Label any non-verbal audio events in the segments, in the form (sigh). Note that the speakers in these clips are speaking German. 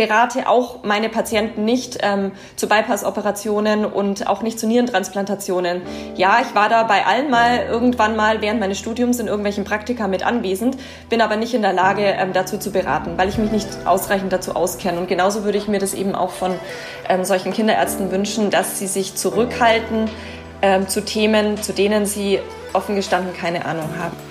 berate auch meine Patienten nicht ähm, zu Bypass-Operationen und auch nicht zu Nierentransplantationen. Ja, ich war da bei allen mal irgendwann mal während meines Studiums in irgendwelchen Praktika mit anwesend, bin aber nicht in der Lage, ähm, dazu zu beraten, weil ich mich nicht ausreichend dazu auskenne. Und genauso würde ich mir das eben auch von ähm, solchen Kinderärzten wünschen, dass sie sich zurückhalten ähm, zu Themen, zu denen sie offen gestanden keine Ahnung haben.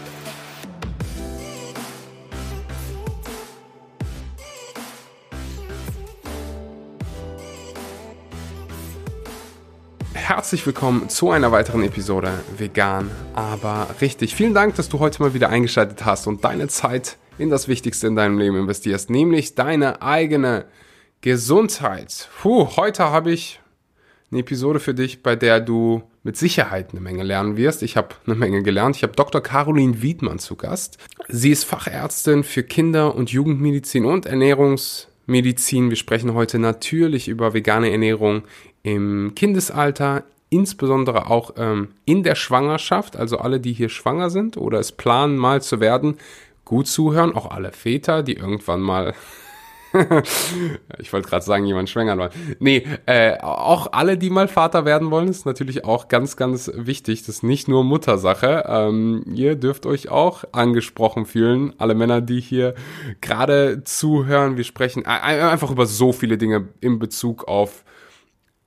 Herzlich willkommen zu einer weiteren Episode Vegan, aber richtig. Vielen Dank, dass du heute mal wieder eingeschaltet hast und deine Zeit in das Wichtigste in deinem Leben investierst, nämlich deine eigene Gesundheit. Puh, heute habe ich eine Episode für dich, bei der du mit Sicherheit eine Menge lernen wirst. Ich habe eine Menge gelernt. Ich habe Dr. Caroline Wiedmann zu Gast. Sie ist Fachärztin für Kinder- und Jugendmedizin und Ernährungsmedizin. Wir sprechen heute natürlich über vegane Ernährung im Kindesalter, insbesondere auch ähm, in der Schwangerschaft, also alle, die hier schwanger sind oder es planen, mal zu werden, gut zuhören, auch alle Väter, die irgendwann mal (laughs) ich wollte gerade sagen, jemand schwängern wollen. Nee, äh, auch alle, die mal Vater werden wollen, ist natürlich auch ganz, ganz wichtig. Das ist nicht nur Muttersache. Ähm, ihr dürft euch auch angesprochen fühlen. Alle Männer, die hier gerade zuhören. Wir sprechen einfach über so viele Dinge in Bezug auf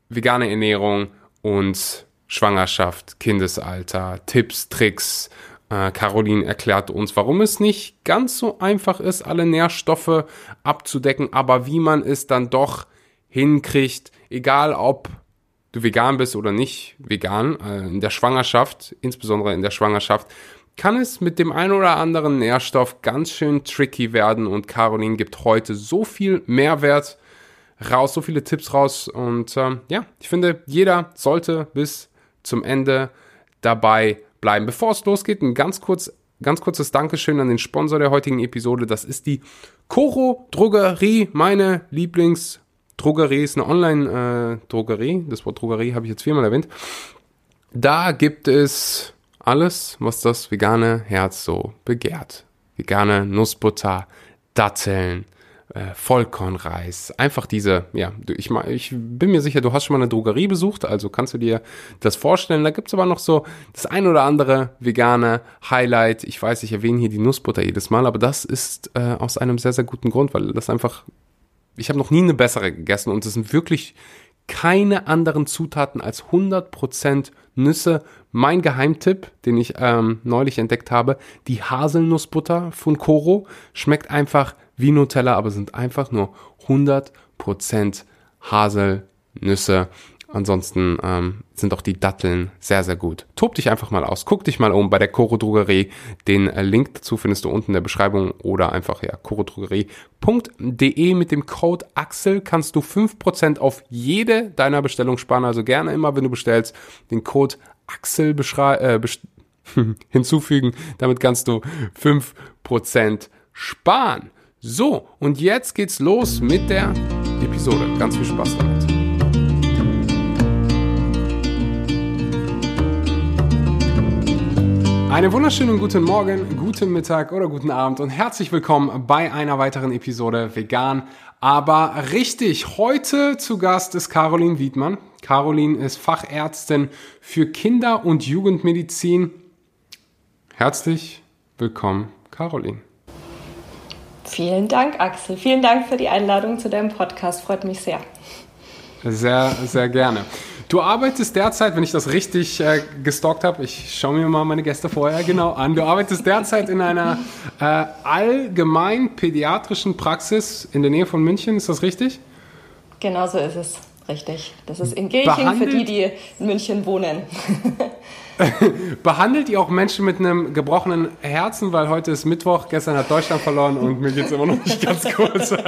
vegane Ernährung und Schwangerschaft, Kindesalter, Tipps, Tricks. Äh, Caroline erklärt uns, warum es nicht ganz so einfach ist, alle Nährstoffe abzudecken, aber wie man es dann doch hinkriegt, egal ob du vegan bist oder nicht vegan, äh, in der Schwangerschaft, insbesondere in der Schwangerschaft, kann es mit dem einen oder anderen Nährstoff ganz schön tricky werden und Caroline gibt heute so viel Mehrwert raus, so viele Tipps raus. Und ähm, ja, ich finde, jeder sollte bis zum Ende dabei bleiben. Bevor es losgeht, ein ganz kurz ganz kurzes Dankeschön an den Sponsor der heutigen Episode. Das ist die Coro Drogerie, meine Lieblingsdrogerie. Ist eine Online-Drogerie. Das Wort Drogerie habe ich jetzt viermal erwähnt. Da gibt es alles, was das vegane Herz so begehrt. Vegane Nussbutter, Datteln, äh, Vollkornreis, einfach diese, ja, ich, ich bin mir sicher, du hast schon mal eine Drogerie besucht, also kannst du dir das vorstellen. Da gibt's aber noch so das ein oder andere vegane Highlight. Ich weiß, ich erwähne hier die Nussbutter jedes Mal, aber das ist äh, aus einem sehr, sehr guten Grund, weil das einfach, ich habe noch nie eine bessere gegessen und es sind wirklich keine anderen Zutaten als 100% Nüsse. Mein Geheimtipp, den ich ähm, neulich entdeckt habe, die Haselnussbutter von Coro, schmeckt einfach wie Nutella, aber sind einfach nur 100% Haselnüsse. Ansonsten ähm, sind auch die Datteln sehr, sehr gut. Tob dich einfach mal aus. Guck dich mal um bei der Coro Drogerie. Den äh, Link dazu findest du unten in der Beschreibung oder einfach ja corodrogerie.de mit dem Code Axel kannst du 5% auf jede deiner Bestellung sparen. Also gerne immer, wenn du bestellst, den Code Axel äh, (laughs) hinzufügen. Damit kannst du 5% sparen. So, und jetzt geht's los mit der Episode. Ganz viel Spaß damit. Einen wunderschönen guten Morgen, guten Mittag oder guten Abend und herzlich willkommen bei einer weiteren Episode Vegan, aber richtig. Heute zu Gast ist Caroline Wiedmann. Caroline ist Fachärztin für Kinder- und Jugendmedizin. Herzlich willkommen, Caroline. Vielen Dank, Axel. Vielen Dank für die Einladung zu deinem Podcast. Freut mich sehr. Sehr, sehr gerne. Du arbeitest derzeit, wenn ich das richtig äh, gestalkt habe, ich schaue mir mal meine Gäste vorher genau an, du arbeitest derzeit in einer äh, allgemein pädiatrischen Praxis in der Nähe von München, ist das richtig? Genau so ist es, richtig. Das ist in Gilching für die, die in München wohnen. (laughs) (laughs) Behandelt ihr auch Menschen mit einem gebrochenen Herzen, weil heute ist Mittwoch, gestern hat Deutschland verloren und mir geht es immer noch nicht ganz kurz. (laughs) wir,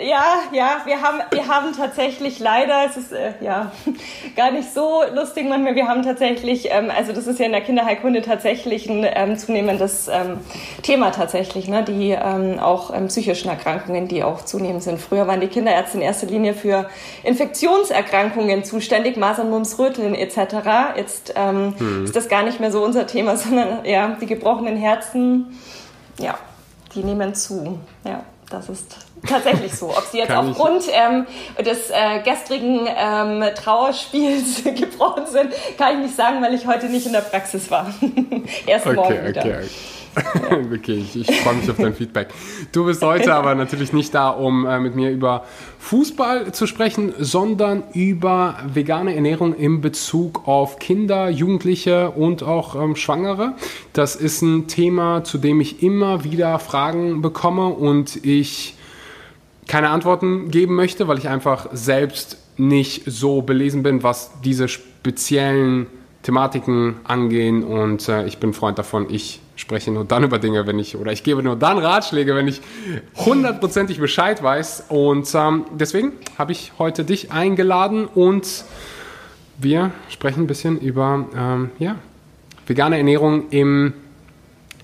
ja, ja, wir haben, wir haben tatsächlich leider, es ist äh, ja (laughs) gar nicht so lustig manchmal, wir haben tatsächlich, ähm, also das ist ja in der Kinderheilkunde tatsächlich ein ähm, zunehmendes ähm, Thema tatsächlich, ne? die ähm, auch ähm, psychischen Erkrankungen, die auch zunehmend sind. Früher waren die Kinderärzte in erster Linie für Infektionserkrankungen zuständig, Masern, Mumps, Röteln etc. Jetzt ähm, hm. ist das gar nicht mehr so unser Thema, (laughs) sondern ja, die gebrochenen Herzen, ja, die nehmen zu. Ja, das ist tatsächlich so. Ob sie jetzt kann aufgrund ähm, des äh, gestrigen ähm, Trauerspiels (laughs) gebrochen sind, kann ich nicht sagen, weil ich heute nicht in der Praxis war. (laughs) Erst okay, morgen wieder. Okay, okay. (laughs) okay, ich, ich freue mich auf dein Feedback. Du bist heute aber natürlich nicht da, um äh, mit mir über Fußball zu sprechen, sondern über vegane Ernährung in Bezug auf Kinder, Jugendliche und auch ähm, Schwangere. Das ist ein Thema, zu dem ich immer wieder Fragen bekomme und ich keine Antworten geben möchte, weil ich einfach selbst nicht so belesen bin, was diese speziellen Thematiken angehen und äh, ich bin Freund davon, ich spreche nur dann über Dinge, wenn ich, oder ich gebe nur dann Ratschläge, wenn ich hundertprozentig Bescheid weiß. Und ähm, deswegen habe ich heute dich eingeladen und wir sprechen ein bisschen über ähm, ja, vegane Ernährung im,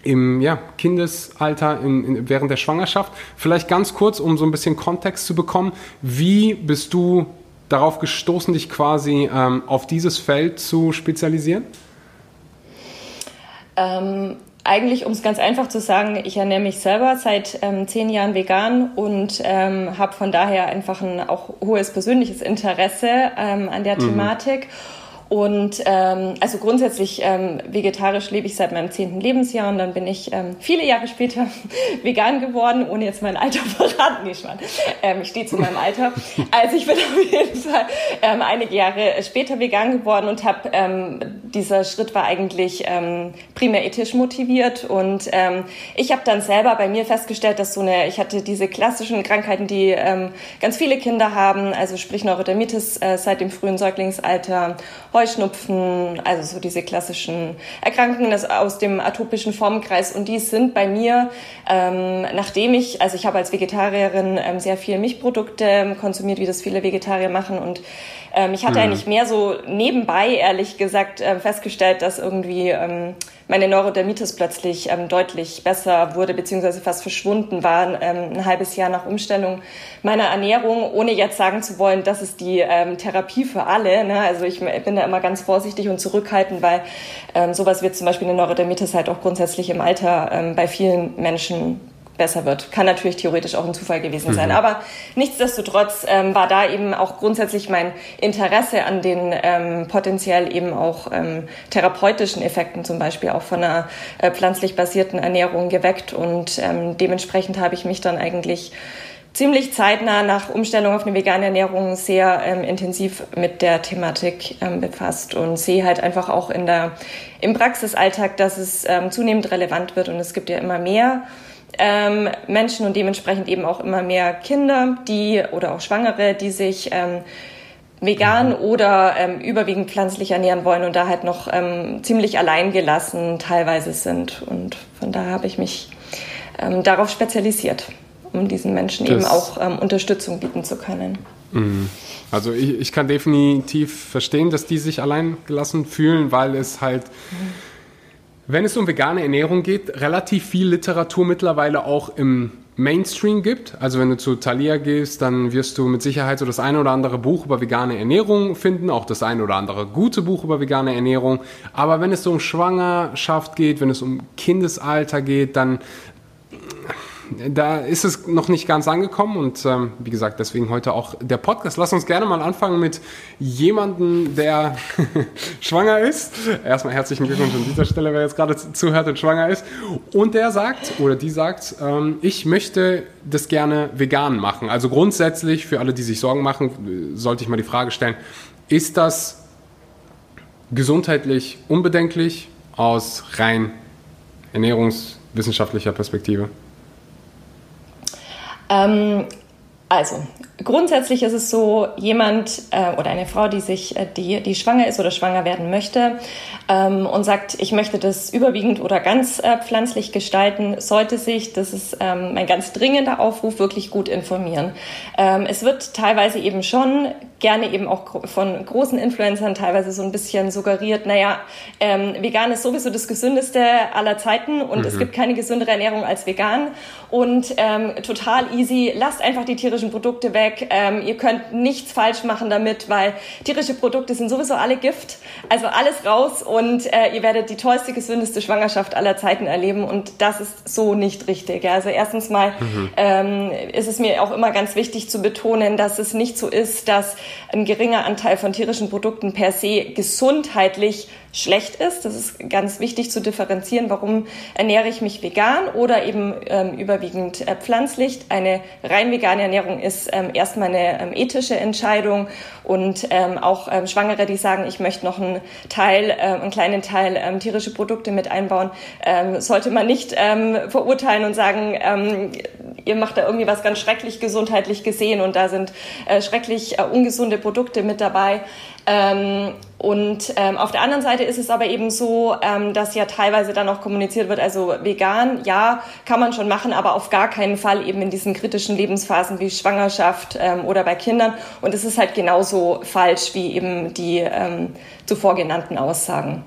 im ja, Kindesalter, in, in, während der Schwangerschaft. Vielleicht ganz kurz, um so ein bisschen Kontext zu bekommen. Wie bist du darauf gestoßen, dich quasi ähm, auf dieses Feld zu spezialisieren? Ähm, eigentlich, um es ganz einfach zu sagen, ich ernähre mich selber seit ähm, zehn Jahren vegan und ähm, habe von daher einfach ein auch hohes persönliches Interesse ähm, an der mhm. Thematik. Und ähm, also grundsätzlich ähm, vegetarisch lebe ich seit meinem zehnten Lebensjahr und dann bin ich ähm, viele Jahre später (laughs) vegan geworden, ohne jetzt mein Alter (laughs) verraten. Nee, Schmarrn. Ähm, ich stehe zu meinem Alter. Also ich bin auf jeden Fall ähm, einige Jahre später vegan geworden und habe ähm, dieser Schritt war eigentlich ähm, primär ethisch motiviert und ähm, ich habe dann selber bei mir festgestellt, dass so eine ich hatte diese klassischen Krankheiten, die ähm, ganz viele Kinder haben, also sprich Neurodermitis äh, seit dem frühen Säuglingsalter Heuschnupfen, also so diese klassischen Erkrankungen aus dem atopischen Formenkreis. Und die sind bei mir, ähm, nachdem ich, also ich habe als Vegetarierin ähm, sehr viel Milchprodukte konsumiert, wie das viele Vegetarier machen und ähm, ich hatte mhm. eigentlich mehr so nebenbei, ehrlich gesagt, äh, festgestellt, dass irgendwie ähm, meine Neurodermitis plötzlich ähm, deutlich besser wurde, beziehungsweise fast verschwunden war, ähm, ein halbes Jahr nach Umstellung meiner Ernährung, ohne jetzt sagen zu wollen, das ist die ähm, Therapie für alle. Ne? Also ich bin da immer ganz vorsichtig und zurückhaltend, weil ähm, sowas wird zum Beispiel eine Neurodermitis halt auch grundsätzlich im Alter ähm, bei vielen Menschen besser wird. Kann natürlich theoretisch auch ein Zufall gewesen sein. Mhm. Aber nichtsdestotrotz ähm, war da eben auch grundsätzlich mein Interesse an den ähm, potenziell eben auch ähm, therapeutischen Effekten zum Beispiel auch von einer äh, pflanzlich basierten Ernährung geweckt. Und ähm, dementsprechend habe ich mich dann eigentlich ziemlich zeitnah nach Umstellung auf eine vegane Ernährung sehr ähm, intensiv mit der Thematik ähm, befasst und sehe halt einfach auch in der, im Praxisalltag, dass es ähm, zunehmend relevant wird und es gibt ja immer mehr ähm, Menschen und dementsprechend eben auch immer mehr Kinder, die oder auch Schwangere, die sich ähm, vegan mhm. oder ähm, überwiegend pflanzlich ernähren wollen und da halt noch ähm, ziemlich alleingelassen teilweise sind. Und von daher habe ich mich ähm, darauf spezialisiert, um diesen Menschen das eben auch ähm, Unterstützung bieten zu können. Mhm. Also ich, ich kann definitiv verstehen, dass die sich alleingelassen fühlen, weil es halt mhm wenn es um vegane Ernährung geht, relativ viel Literatur mittlerweile auch im Mainstream gibt. Also wenn du zu Thalia gehst, dann wirst du mit Sicherheit so das eine oder andere Buch über vegane Ernährung finden, auch das eine oder andere gute Buch über vegane Ernährung. Aber wenn es so um Schwangerschaft geht, wenn es um Kindesalter geht, dann da ist es noch nicht ganz angekommen und ähm, wie gesagt, deswegen heute auch der Podcast. Lass uns gerne mal anfangen mit jemandem, der (laughs) schwanger ist. Erstmal herzlichen Glückwunsch an dieser Stelle, wer jetzt gerade zuhört und schwanger ist. Und der sagt oder die sagt, ähm, ich möchte das gerne vegan machen. Also grundsätzlich, für alle, die sich Sorgen machen, sollte ich mal die Frage stellen, ist das gesundheitlich unbedenklich aus rein ernährungswissenschaftlicher Perspektive? Ähm, also, grundsätzlich ist es so, jemand äh, oder eine Frau, die sich, äh, die, die schwanger ist oder schwanger werden möchte ähm, und sagt, ich möchte das überwiegend oder ganz äh, pflanzlich gestalten, sollte sich, das ist ähm, mein ganz dringender Aufruf, wirklich gut informieren. Ähm, es wird teilweise eben schon gerne eben auch von großen Influencern teilweise so ein bisschen suggeriert, naja, ähm, vegan ist sowieso das gesündeste aller Zeiten und mhm. es gibt keine gesündere Ernährung als vegan und ähm, total easy, lasst einfach die Tiere tierischen Produkte weg. Ähm, ihr könnt nichts falsch machen damit, weil tierische Produkte sind sowieso alle Gift. Also alles raus und äh, ihr werdet die tollste, gesündeste Schwangerschaft aller Zeiten erleben. Und das ist so nicht richtig. Also erstens mal mhm. ähm, ist es mir auch immer ganz wichtig zu betonen, dass es nicht so ist, dass ein geringer Anteil von tierischen Produkten per se gesundheitlich schlecht ist. Das ist ganz wichtig zu differenzieren, warum ernähre ich mich vegan oder eben ähm, überwiegend äh, pflanzlich. Eine rein vegane Ernährung ist ähm, erstmal eine ähm, ethische Entscheidung und ähm, auch ähm, Schwangere, die sagen, ich möchte noch einen Teil, äh, einen kleinen Teil ähm, tierische Produkte mit einbauen, ähm, sollte man nicht ähm, verurteilen und sagen, ähm, ihr macht da irgendwie was ganz schrecklich gesundheitlich gesehen und da sind äh, schrecklich äh, ungesunde Produkte mit dabei. Ähm, und ähm, auf der anderen Seite ist es aber eben so, ähm, dass ja teilweise dann auch kommuniziert wird, also vegan, ja, kann man schon machen, aber auf gar keinen Fall eben in diesen kritischen Lebensphasen wie Schwangerschaft ähm, oder bei Kindern. Und es ist halt genauso falsch wie eben die ähm, zuvor genannten Aussagen.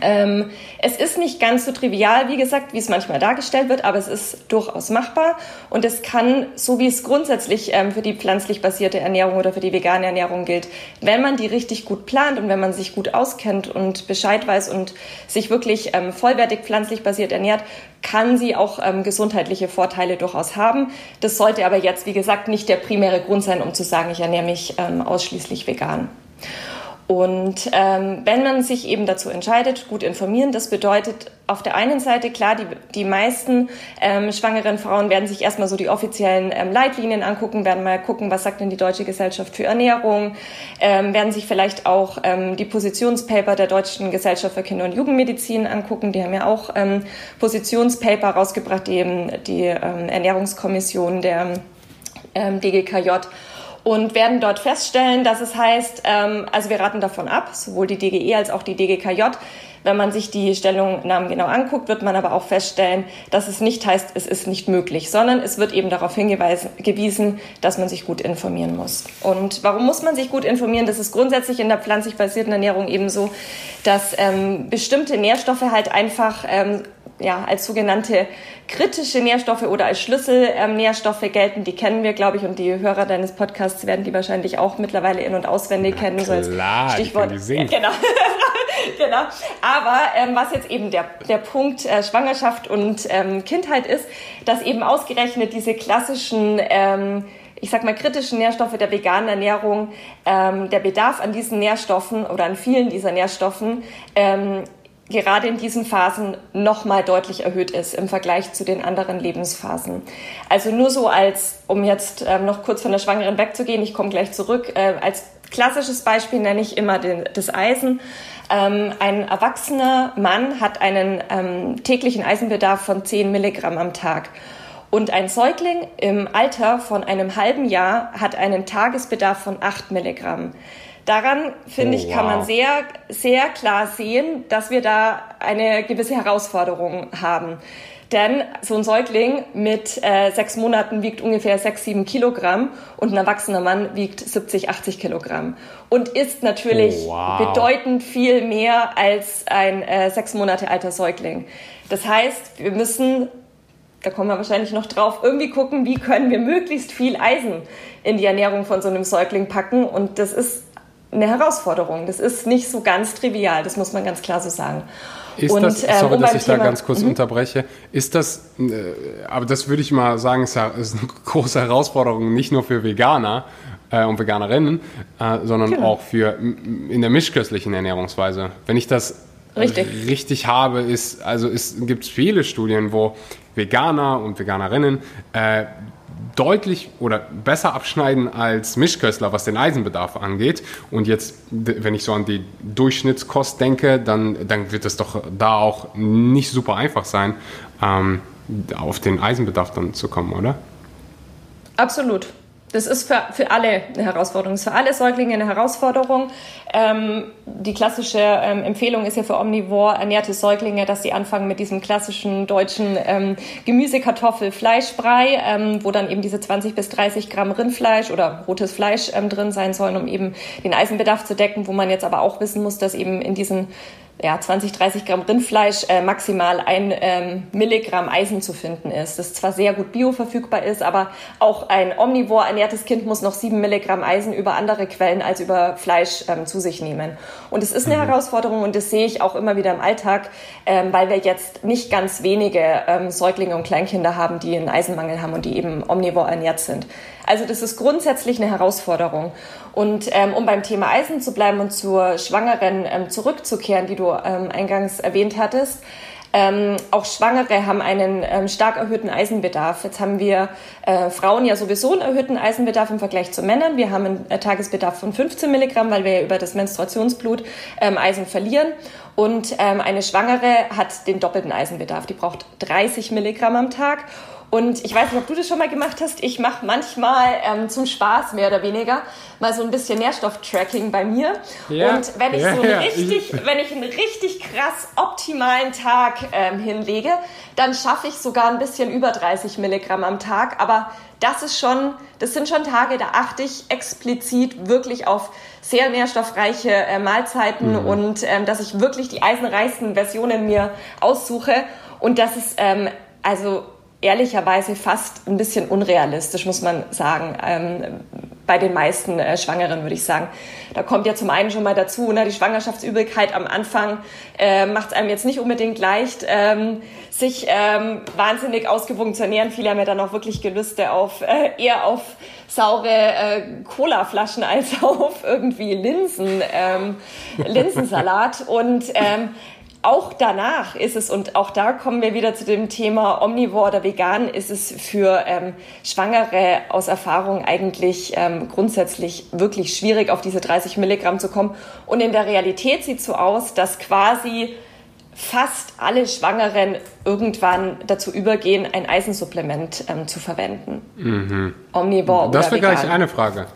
Ähm, es ist nicht ganz so trivial, wie gesagt, wie es manchmal dargestellt wird, aber es ist durchaus machbar und es kann, so wie es grundsätzlich ähm, für die pflanzlich basierte Ernährung oder für die vegane Ernährung gilt, wenn man die richtig gut plant und wenn man sich gut auskennt und Bescheid weiß und sich wirklich ähm, vollwertig pflanzlich basiert ernährt, kann sie auch ähm, gesundheitliche Vorteile durchaus haben. Das sollte aber jetzt, wie gesagt, nicht der primäre Grund sein, um zu sagen, ich ernähre mich ähm, ausschließlich vegan. Und ähm, wenn man sich eben dazu entscheidet, gut informieren, das bedeutet auf der einen Seite klar, die, die meisten ähm, schwangeren Frauen werden sich erstmal so die offiziellen ähm, Leitlinien angucken, werden mal gucken, was sagt denn die Deutsche Gesellschaft für Ernährung, ähm, werden sich vielleicht auch ähm, die Positionspaper der Deutschen Gesellschaft für Kinder- und Jugendmedizin angucken. Die haben ja auch ähm, Positionspaper rausgebracht, die eben die ähm, Ernährungskommission der ähm, DGKJ und werden dort feststellen, dass es heißt, ähm, also wir raten davon ab, sowohl die DGE als auch die DGKJ, wenn man sich die Stellungnahmen genau anguckt, wird man aber auch feststellen, dass es nicht heißt, es ist nicht möglich, sondern es wird eben darauf hingewiesen, dass man sich gut informieren muss. Und warum muss man sich gut informieren? Das ist grundsätzlich in der pflanzlich basierten Ernährung eben so, dass ähm, bestimmte Nährstoffe halt einfach ähm, ja, als sogenannte kritische Nährstoffe oder als Schlüsselnährstoffe ähm, gelten. Die kennen wir, glaube ich, und die Hörer deines Podcasts werden die wahrscheinlich auch mittlerweile in- und auswendig Na kennen. Klar, so als Stichwort. Die singen. Genau. (laughs) genau. Aber ähm, was jetzt eben der, der Punkt äh, Schwangerschaft und ähm, Kindheit ist, dass eben ausgerechnet diese klassischen ähm, ich sag mal, kritischen Nährstoffe der veganen Ernährung, ähm, der Bedarf an diesen Nährstoffen oder an vielen dieser Nährstoffen ähm, gerade in diesen Phasen noch mal deutlich erhöht ist im Vergleich zu den anderen Lebensphasen. Also nur so als, um jetzt ähm, noch kurz von der Schwangeren wegzugehen, ich komme gleich zurück, äh, als klassisches Beispiel nenne ich immer den, das Eisen. Ähm, ein erwachsener Mann hat einen ähm, täglichen Eisenbedarf von 10 Milligramm am Tag. Und ein Säugling im Alter von einem halben Jahr hat einen Tagesbedarf von 8 Milligramm. Daran, finde oh, ich, kann wow. man sehr, sehr klar sehen, dass wir da eine gewisse Herausforderung haben. Denn so ein Säugling mit äh, sechs Monaten wiegt ungefähr sechs, sieben Kilogramm und ein erwachsener Mann wiegt 70, 80 Kilogramm und ist natürlich oh, wow. bedeutend viel mehr als ein äh, sechs Monate alter Säugling. Das heißt, wir müssen, da kommen wir wahrscheinlich noch drauf, irgendwie gucken, wie können wir möglichst viel Eisen in die Ernährung von so einem Säugling packen und das ist eine Herausforderung. Das ist nicht so ganz trivial, das muss man ganz klar so sagen. Ist und, das, ähm, sorry, dass ich Thema, da ganz kurz -hmm. unterbreche, ist das, äh, aber das würde ich mal sagen, ist, ja, ist eine (laughs) große Herausforderung, nicht nur für Veganer äh, und Veganerinnen, äh, sondern genau. auch für in der mischköstlichen Ernährungsweise. Wenn ich das richtig, richtig habe, ist, also gibt es viele Studien, wo Veganer und Veganerinnen äh, deutlich oder besser abschneiden als Mischköstler, was den Eisenbedarf angeht. Und jetzt, wenn ich so an die Durchschnittskost denke, dann, dann wird es doch da auch nicht super einfach sein, ähm, auf den Eisenbedarf dann zu kommen, oder? Absolut das ist für, für alle eine Herausforderung, ist für alle Säuglinge eine Herausforderung. Ähm, die klassische ähm, Empfehlung ist ja für omnivore ernährte Säuglinge, dass sie anfangen mit diesem klassischen deutschen ähm, Gemüse, Kartoffel, Fleischbrei, ähm, wo dann eben diese 20 bis 30 Gramm Rindfleisch oder rotes Fleisch ähm, drin sein sollen, um eben den Eisenbedarf zu decken, wo man jetzt aber auch wissen muss, dass eben in diesen ja, 20, 30 Gramm Rindfleisch äh, maximal ein ähm, Milligramm Eisen zu finden ist. Das zwar sehr gut bioverfügbar ist, aber auch ein omnivor ernährtes Kind muss noch sieben Milligramm Eisen über andere Quellen als über Fleisch ähm, zu sich nehmen. Und es ist eine mhm. Herausforderung und das sehe ich auch immer wieder im Alltag, ähm, weil wir jetzt nicht ganz wenige ähm, Säuglinge und Kleinkinder haben, die einen Eisenmangel haben und die eben omnivor ernährt sind. Also das ist grundsätzlich eine Herausforderung. Und ähm, um beim Thema Eisen zu bleiben und zur Schwangeren ähm, zurückzukehren, die du ähm, eingangs erwähnt hattest, ähm, auch Schwangere haben einen ähm, stark erhöhten Eisenbedarf. Jetzt haben wir äh, Frauen ja sowieso einen erhöhten Eisenbedarf im Vergleich zu Männern. Wir haben einen äh, Tagesbedarf von 15 Milligramm, weil wir ja über das Menstruationsblut ähm, Eisen verlieren. Und ähm, eine Schwangere hat den doppelten Eisenbedarf. Die braucht 30 Milligramm am Tag. Und ich weiß nicht, ob du das schon mal gemacht hast. Ich mache manchmal ähm, zum Spaß mehr oder weniger mal so ein bisschen Nährstofftracking bei mir. Ja, und wenn ich so einen richtig, (laughs) wenn ich einen richtig krass optimalen Tag ähm, hinlege, dann schaffe ich sogar ein bisschen über 30 Milligramm am Tag. Aber das ist schon, das sind schon Tage, da achte ich explizit wirklich auf sehr nährstoffreiche äh, Mahlzeiten mhm. und ähm, dass ich wirklich die eisenreichsten Versionen mir aussuche. Und das ist ähm, also ehrlicherweise fast ein bisschen unrealistisch, muss man sagen. Ähm, bei den meisten äh, Schwangeren würde ich sagen. Da kommt ja zum einen schon mal dazu, ne, die Schwangerschaftsübelkeit am Anfang äh, macht es einem jetzt nicht unbedingt leicht, ähm, sich ähm, wahnsinnig ausgewogen zu ernähren. Viele haben ja dann auch wirklich Gelüste auf äh, eher auf saure äh, Colaflaschen als (laughs) auf irgendwie Linsen, ähm, Linsensalat. Und ähm, auch danach ist es, und auch da kommen wir wieder zu dem Thema Omnivore oder vegan, ist es für ähm, Schwangere aus Erfahrung eigentlich ähm, grundsätzlich wirklich schwierig, auf diese 30 Milligramm zu kommen. Und in der Realität sieht es so aus, dass quasi fast alle Schwangeren irgendwann dazu übergehen, ein Eisensupplement ähm, zu verwenden. Mhm. Omnivore das oder vegan. Das wäre gleich eine Frage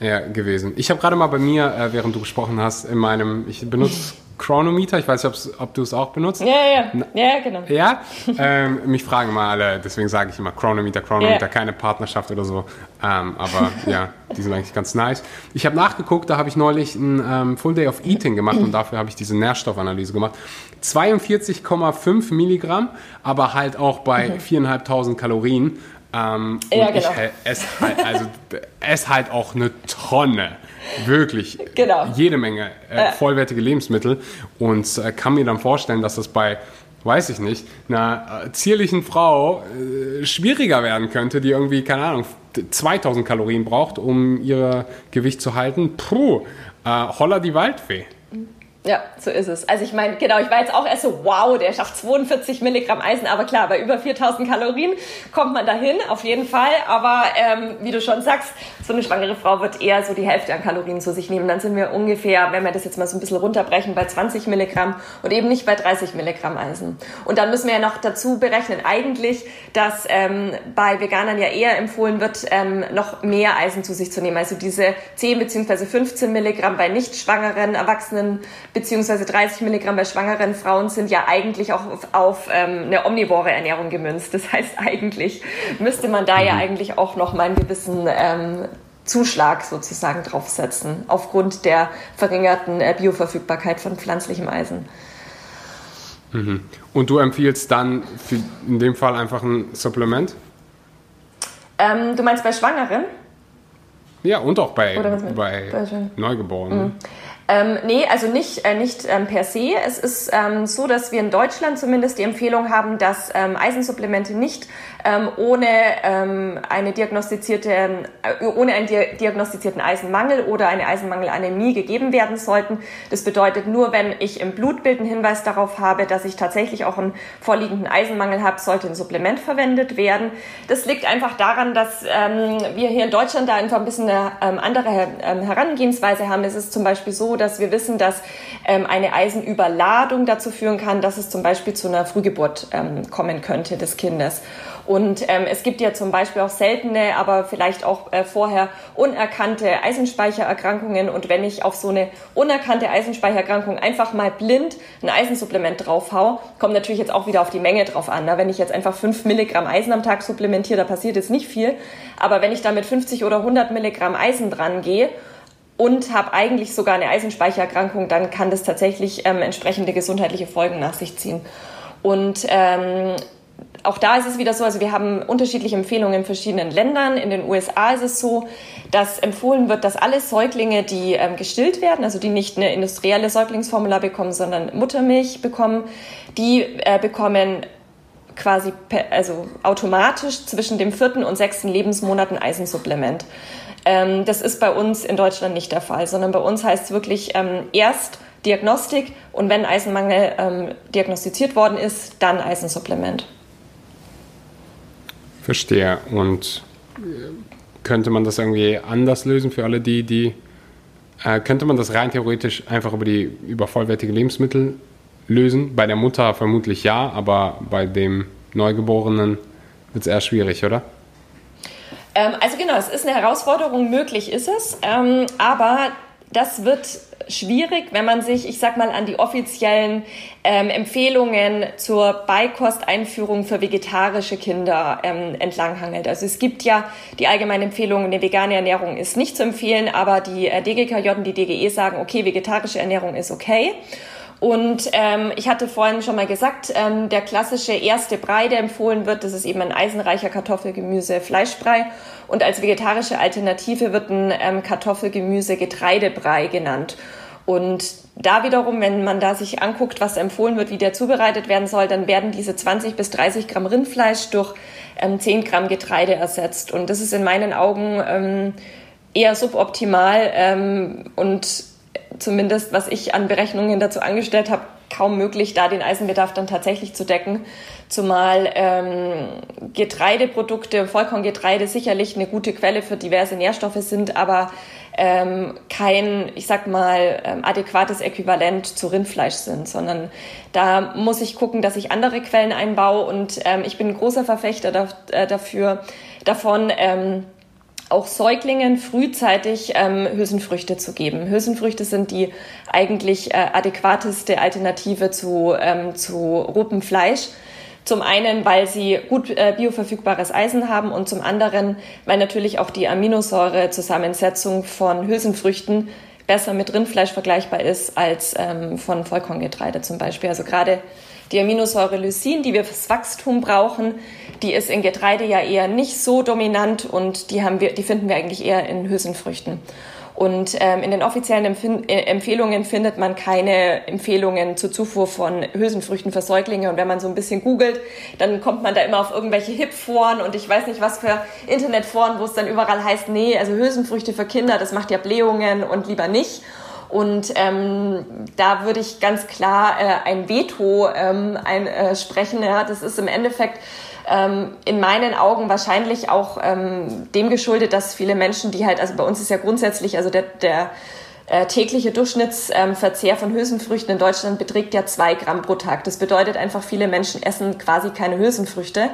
ja, gewesen. Ich habe gerade mal bei mir, äh, während du gesprochen hast, in meinem, ich benutze (laughs) Chronometer, ich weiß nicht, ob du es auch benutzt. Ja, ja, ja, genau. (laughs) Ja, ähm, mich fragen mal alle, deswegen sage ich immer Chronometer, Chronometer, ja. keine Partnerschaft oder so. Ähm, aber ja, die sind eigentlich ganz nice. Ich habe nachgeguckt, da habe ich neulich ein ähm, Full Day of Eating gemacht und dafür habe ich diese Nährstoffanalyse gemacht. 42,5 Milligramm, aber halt auch bei mhm. 4.500 Kalorien. Ähm, ja, genau. ich esse halt, also, esse halt auch eine Tonne wirklich genau. jede Menge äh, vollwertige Lebensmittel und äh, kann mir dann vorstellen, dass das bei weiß ich nicht, einer äh, zierlichen Frau äh, schwieriger werden könnte, die irgendwie, keine Ahnung, 2000 Kalorien braucht, um ihr Gewicht zu halten. Puh, äh, holla die Waldfee. Ja, so ist es. Also ich meine, genau, ich war jetzt auch erst so, wow, der schafft 42 Milligramm Eisen, aber klar, bei über 4000 Kalorien kommt man dahin, auf jeden Fall. Aber ähm, wie du schon sagst, so eine schwangere Frau wird eher so die Hälfte an Kalorien zu sich nehmen. Dann sind wir ungefähr, wenn wir das jetzt mal so ein bisschen runterbrechen, bei 20 Milligramm und eben nicht bei 30 Milligramm Eisen. Und dann müssen wir ja noch dazu berechnen, eigentlich, dass ähm, bei Veganern ja eher empfohlen wird, ähm, noch mehr Eisen zu sich zu nehmen. Also diese 10 bzw. 15 Milligramm bei nicht schwangeren Erwachsenen beziehungsweise 30 Milligramm bei schwangeren Frauen sind ja eigentlich auch auf, auf ähm, eine omnivore Ernährung gemünzt. Das heißt, (laughs) eigentlich müsste man da ja mhm. eigentlich auch noch mal einen gewissen ähm, Zuschlag sozusagen draufsetzen, aufgrund der verringerten äh, Bioverfügbarkeit von pflanzlichem Eisen. Mhm. Und du empfiehlst dann in dem Fall einfach ein Supplement? Ähm, du meinst bei Schwangeren? Ja, und auch bei, bei, bei Neugeborenen. Mhm. Ähm, nee, also nicht, äh, nicht ähm, per se. Es ist ähm, so, dass wir in Deutschland zumindest die Empfehlung haben, dass ähm, Eisensupplemente nicht ähm, ohne ähm, eine diagnostizierte, äh, ohne einen diagnostizierten Eisenmangel oder eine Eisenmangelanämie gegeben werden sollten. Das bedeutet nur, wenn ich im Blutbild einen Hinweis darauf habe, dass ich tatsächlich auch einen vorliegenden Eisenmangel habe, sollte ein Supplement verwendet werden. Das liegt einfach daran, dass ähm, wir hier in Deutschland da einfach ein bisschen eine ähm, andere ähm, Herangehensweise haben. Es ist zum Beispiel so, dass wir wissen, dass ähm, eine Eisenüberladung dazu führen kann, dass es zum Beispiel zu einer Frühgeburt ähm, kommen könnte des Kindes. Und ähm, es gibt ja zum Beispiel auch seltene, aber vielleicht auch äh, vorher unerkannte Eisenspeichererkrankungen. Und wenn ich auf so eine unerkannte Eisenspeichererkrankung einfach mal blind ein Eisensupplement draufhau, kommt natürlich jetzt auch wieder auf die Menge drauf an. Ne? Wenn ich jetzt einfach 5 Milligramm Eisen am Tag supplementiere, da passiert jetzt nicht viel. Aber wenn ich da mit 50 oder 100 Milligramm Eisen dran gehe, und habe eigentlich sogar eine Eisenspeichererkrankung, dann kann das tatsächlich ähm, entsprechende gesundheitliche Folgen nach sich ziehen. Und ähm, auch da ist es wieder so, also wir haben unterschiedliche Empfehlungen in verschiedenen Ländern. In den USA ist es so, dass empfohlen wird, dass alle Säuglinge, die ähm, gestillt werden, also die nicht eine industrielle Säuglingsformula bekommen, sondern Muttermilch bekommen, die äh, bekommen quasi also automatisch zwischen dem vierten und sechsten Lebensmonat ein Eisensupplement. Ähm, das ist bei uns in Deutschland nicht der Fall, sondern bei uns heißt es wirklich ähm, erst Diagnostik und wenn Eisenmangel ähm, diagnostiziert worden ist, dann Eisensupplement. Verstehe. Und äh, könnte man das irgendwie anders lösen für alle die, die äh, könnte man das rein theoretisch einfach über die über vollwertige Lebensmittel lösen? Bei der Mutter vermutlich ja, aber bei dem Neugeborenen wird es eher schwierig, oder? Ähm, also genau, es ist eine Herausforderung, möglich ist es, ähm, aber das wird schwierig, wenn man sich, ich sag mal, an die offiziellen ähm, Empfehlungen zur Beikosteinführung für vegetarische Kinder ähm, entlanghangelt. Also es gibt ja die allgemeine Empfehlung, eine vegane Ernährung ist nicht zu empfehlen, aber die äh, DGKJ und die DGE sagen, okay, vegetarische Ernährung ist okay. Und ähm, ich hatte vorhin schon mal gesagt, ähm, der klassische erste Brei, der empfohlen wird, das ist eben ein eisenreicher Kartoffel, Gemüse, Fleischbrei. Und als vegetarische Alternative wird ein ähm, Kartoffel, Gemüse, Getreidebrei genannt. Und da wiederum, wenn man da sich anguckt, was empfohlen wird, wie der zubereitet werden soll, dann werden diese 20 bis 30 Gramm Rindfleisch durch ähm, 10 Gramm Getreide ersetzt. Und das ist in meinen Augen ähm, eher suboptimal ähm, und zumindest was ich an Berechnungen dazu angestellt habe, kaum möglich, da den Eisenbedarf dann tatsächlich zu decken. Zumal ähm, Getreideprodukte, Vollkorngetreide sicherlich eine gute Quelle für diverse Nährstoffe sind, aber ähm, kein, ich sag mal, ähm, adäquates Äquivalent zu Rindfleisch sind, sondern da muss ich gucken, dass ich andere Quellen einbaue und ähm, ich bin ein großer Verfechter da, äh, dafür, davon, ähm, auch Säuglingen frühzeitig ähm, Hülsenfrüchte zu geben. Hülsenfrüchte sind die eigentlich äh, adäquateste Alternative zu, ähm, zu rotem Fleisch. Zum einen, weil sie gut äh, bioverfügbares Eisen haben und zum anderen, weil natürlich auch die Aminosäurezusammensetzung von Hülsenfrüchten besser mit Rindfleisch vergleichbar ist als ähm, von Vollkorngetreide zum Beispiel. Also gerade die Aminosäure Lysin, die wir fürs Wachstum brauchen, die ist in Getreide ja eher nicht so dominant und die, haben wir, die finden wir eigentlich eher in Hülsenfrüchten. Und ähm, in den offiziellen Empf äh, Empfehlungen findet man keine Empfehlungen zur Zufuhr von Hülsenfrüchten für Säuglinge. Und wenn man so ein bisschen googelt, dann kommt man da immer auf irgendwelche Hip-Foren und ich weiß nicht was für Internetforen, wo es dann überall heißt, nee, also Hülsenfrüchte für Kinder, das macht ja Blähungen und lieber nicht. Und ähm, da würde ich ganz klar äh, ein Veto ähm, ein, äh, sprechen. Ja, das ist im Endeffekt ähm, in meinen Augen wahrscheinlich auch ähm, dem geschuldet, dass viele Menschen, die halt, also bei uns ist ja grundsätzlich, also der, der äh, tägliche Durchschnittsverzehr ähm, von Hülsenfrüchten in Deutschland beträgt ja zwei Gramm pro Tag. Das bedeutet einfach, viele Menschen essen quasi keine Hülsenfrüchte.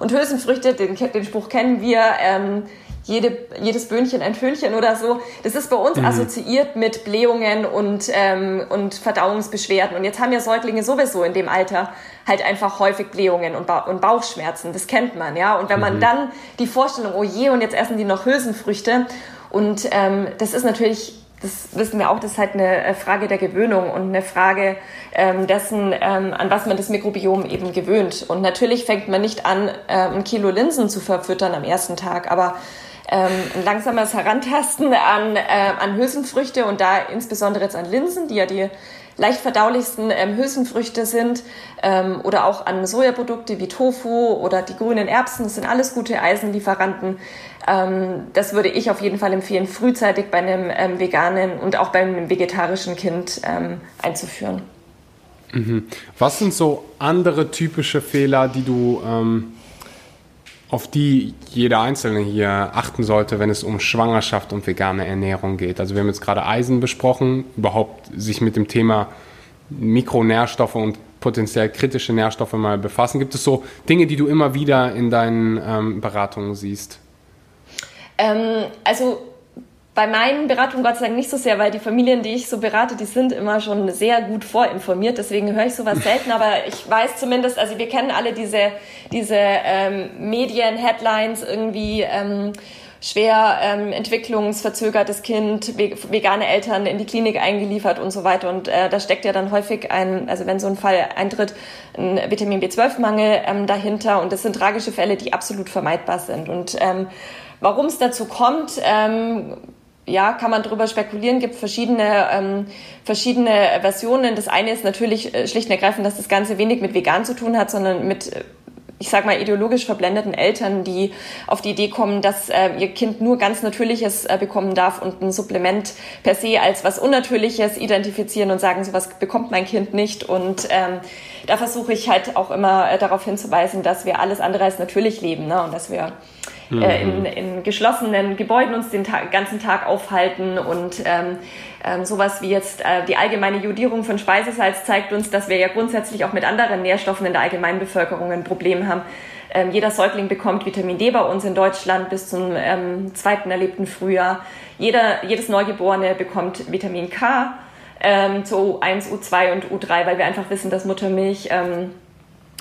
Und Hülsenfrüchte, den, den Spruch kennen wir, ähm, jede, jedes Böhnchen ein Föhnchen oder so. Das ist bei uns mhm. assoziiert mit Blähungen und, ähm, und Verdauungsbeschwerden. Und jetzt haben ja Säuglinge sowieso in dem Alter halt einfach häufig Blähungen und, ba und Bauchschmerzen. Das kennt man, ja. Und wenn man mhm. dann die Vorstellung, oh je, und jetzt essen die noch Hülsenfrüchte. Und ähm, das ist natürlich das wissen wir auch, das ist halt eine Frage der Gewöhnung und eine Frage ähm, dessen, ähm, an was man das Mikrobiom eben gewöhnt. Und natürlich fängt man nicht an, äh, ein Kilo Linsen zu verfüttern am ersten Tag, aber ähm, ein langsames Herantasten an, äh, an Hülsenfrüchte und da insbesondere jetzt an Linsen, die ja die leicht verdaulichsten ähm, Hülsenfrüchte sind ähm, oder auch an Sojaprodukte wie Tofu oder die grünen Erbsen. Das sind alles gute Eisenlieferanten. Ähm, das würde ich auf jeden Fall empfehlen, frühzeitig bei einem ähm, veganen und auch beim vegetarischen Kind ähm, einzuführen. Mhm. Was sind so andere typische Fehler, die du ähm, auf die jeder Einzelne hier achten sollte, wenn es um Schwangerschaft und vegane Ernährung geht. Also wir haben jetzt gerade Eisen besprochen, überhaupt sich mit dem Thema Mikronährstoffe und potenziell kritische Nährstoffe mal befassen. Gibt es so Dinge, die du immer wieder in deinen ähm, Beratungen siehst? Ähm, also bei meinen Beratungen Gott sei Dank nicht so sehr, weil die Familien, die ich so berate, die sind immer schon sehr gut vorinformiert. Deswegen höre ich sowas selten. Aber ich weiß zumindest, also wir kennen alle diese, diese ähm, Medien-Headlines irgendwie. Ähm, schwer ähm, entwicklungsverzögertes Kind, vegane Eltern in die Klinik eingeliefert und so weiter. Und äh, da steckt ja dann häufig ein, also wenn so ein Fall eintritt, ein Vitamin B12-Mangel ähm, dahinter. Und das sind tragische Fälle, die absolut vermeidbar sind. Und ähm, warum es dazu kommt, ähm, ja, kann man darüber spekulieren, gibt verschiedene, ähm, verschiedene Versionen. Das eine ist natürlich äh, schlicht und ergreifend, dass das Ganze wenig mit vegan zu tun hat, sondern mit äh, ich sag mal, ideologisch verblendeten Eltern, die auf die Idee kommen, dass äh, ihr Kind nur ganz Natürliches äh, bekommen darf und ein Supplement per se als was Unnatürliches identifizieren und sagen, sowas bekommt mein Kind nicht. Und ähm, da versuche ich halt auch immer äh, darauf hinzuweisen, dass wir alles andere als natürlich leben ne? und dass wir mhm. äh, in, in geschlossenen Gebäuden uns den Tag, ganzen Tag aufhalten und ähm, ähm, sowas wie jetzt äh, die allgemeine Jodierung von Speisesalz zeigt uns, dass wir ja grundsätzlich auch mit anderen Nährstoffen in der Allgemeinbevölkerung ein Problem haben. Ähm, jeder Säugling bekommt Vitamin D bei uns in Deutschland bis zum ähm, zweiten erlebten Frühjahr. Jeder, jedes Neugeborene bekommt Vitamin K ähm, zu U1, U2 und U3, weil wir einfach wissen, dass Muttermilch ähm,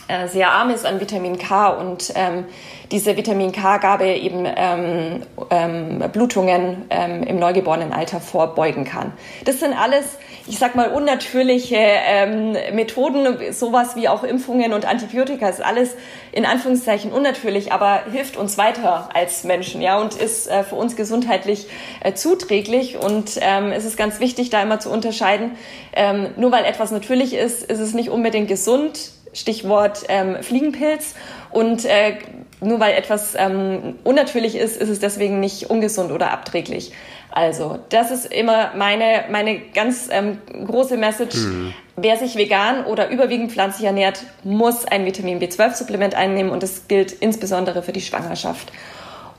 äh, sehr arm ist an Vitamin K und ähm, diese Vitamin K-Gabe eben ähm, ähm, Blutungen ähm, im Neugeborenenalter vorbeugen kann. Das sind alles, ich sag mal, unnatürliche ähm, Methoden, sowas wie auch Impfungen und Antibiotika ist alles in Anführungszeichen unnatürlich, aber hilft uns weiter als Menschen, ja, und ist äh, für uns gesundheitlich äh, zuträglich. Und ähm, es ist ganz wichtig, da immer zu unterscheiden. Ähm, nur weil etwas natürlich ist, ist es nicht unbedingt gesund Stichwort ähm, Fliegenpilz. Und äh, nur weil etwas ähm, unnatürlich ist, ist es deswegen nicht ungesund oder abträglich. Also, das ist immer meine, meine ganz ähm, große Message. Mhm. Wer sich vegan oder überwiegend pflanzlich ernährt, muss ein Vitamin B12-Supplement einnehmen und das gilt insbesondere für die Schwangerschaft.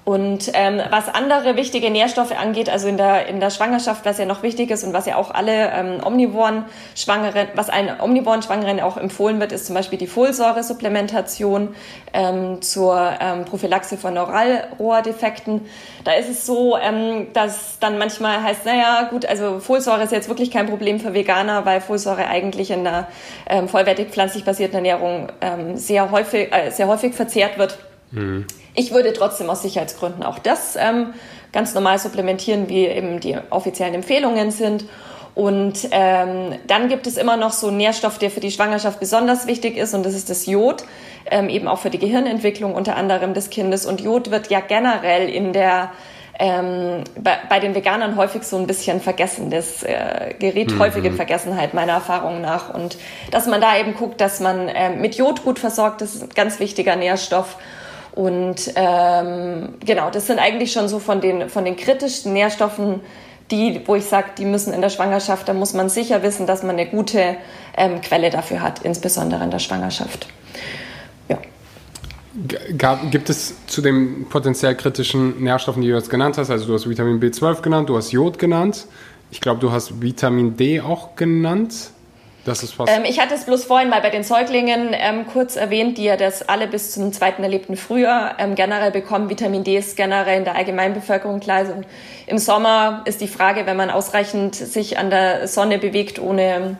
Und ähm, was andere wichtige Nährstoffe angeht, also in der, in der Schwangerschaft, was ja noch wichtig ist und was ja auch alle ähm, omnivoren Schwangeren, was allen omnivoren Schwangeren auch empfohlen wird, ist zum Beispiel die Folsäure-Supplementation ähm, zur ähm, Prophylaxe von Neuralrohrdefekten. Da ist es so, ähm, dass dann manchmal heißt, naja, gut, also Folsäure ist jetzt wirklich kein Problem für Veganer, weil Folsäure eigentlich in der ähm, vollwertig pflanzlich basierten Ernährung ähm, sehr häufig, äh, sehr häufig verzehrt wird. Mhm. Ich würde trotzdem aus Sicherheitsgründen auch das ähm, ganz normal supplementieren, wie eben die offiziellen Empfehlungen sind. Und ähm, dann gibt es immer noch so einen Nährstoff, der für die Schwangerschaft besonders wichtig ist, und das ist das Jod, ähm, eben auch für die Gehirnentwicklung unter anderem des Kindes. Und Jod wird ja generell in der ähm, bei, bei, den Veganern häufig so ein bisschen vergessen. Das äh, gerät mhm. häufig in Vergessenheit, meiner Erfahrung nach. Und dass man da eben guckt, dass man äh, mit Jod gut versorgt, das ist ein ganz wichtiger Nährstoff. Und ähm, genau, das sind eigentlich schon so von den, von den kritischsten Nährstoffen, die, wo ich sage, die müssen in der Schwangerschaft, da muss man sicher wissen, dass man eine gute ähm, Quelle dafür hat, insbesondere in der Schwangerschaft. Ja. Gab, gibt es zu den potenziell kritischen Nährstoffen, die du jetzt genannt hast, also du hast Vitamin B12 genannt, du hast Jod genannt, ich glaube, du hast Vitamin D auch genannt. Das ist ähm, ich hatte es bloß vorhin mal bei den Säuglingen ähm, kurz erwähnt, die ja das alle bis zum zweiten erlebten Frühjahr ähm, generell bekommen. Vitamin D ist generell in der Allgemeinbevölkerung klar. Also Im Sommer ist die Frage, wenn man ausreichend sich an der Sonne bewegt, ohne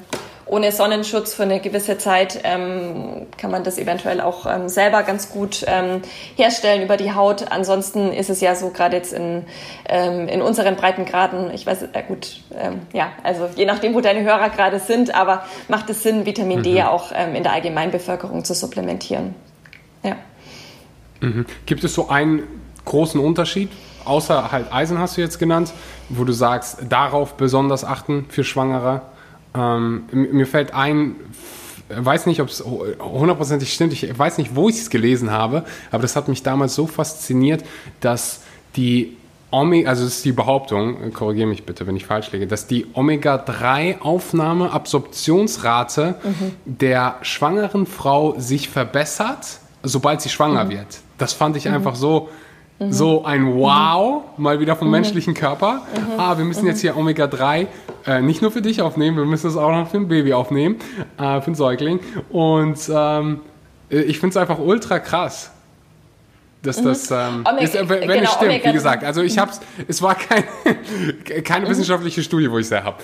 ohne Sonnenschutz für eine gewisse Zeit ähm, kann man das eventuell auch ähm, selber ganz gut ähm, herstellen über die Haut. Ansonsten ist es ja so, gerade jetzt in, ähm, in unseren Breitengraden, ich weiß, äh, gut, ähm, ja, also je nachdem, wo deine Hörer gerade sind, aber macht es Sinn, Vitamin mhm. D auch ähm, in der Allgemeinbevölkerung zu supplementieren. Ja. Mhm. Gibt es so einen großen Unterschied, außer halt Eisen hast du jetzt genannt, wo du sagst, darauf besonders achten für Schwangere? Ähm, mir fällt ein, weiß nicht, ob es hundertprozentig stimmt, ich weiß nicht, wo ich es gelesen habe, aber das hat mich damals so fasziniert, dass die Omega, also das ist die Behauptung, korrigiere mich bitte, wenn ich falsch liege, dass die Omega-3-Aufnahme, Absorptionsrate mhm. der schwangeren Frau sich verbessert, sobald sie schwanger mhm. wird. Das fand ich mhm. einfach so Mhm. So ein Wow, mhm. mal wieder vom mhm. menschlichen Körper. Mhm. Ah, wir müssen jetzt hier Omega-3 äh, nicht nur für dich aufnehmen, wir müssen es auch noch für ein Baby aufnehmen, äh, für ein Säugling. Und ähm, ich finde es einfach ultra krass. Dass das, ähm, Omega, ist, wenn genau, es stimmt, Omega wie gesagt. Also ich hab's, es war kein, (laughs) keine wissenschaftliche Studie, wo ich es habe.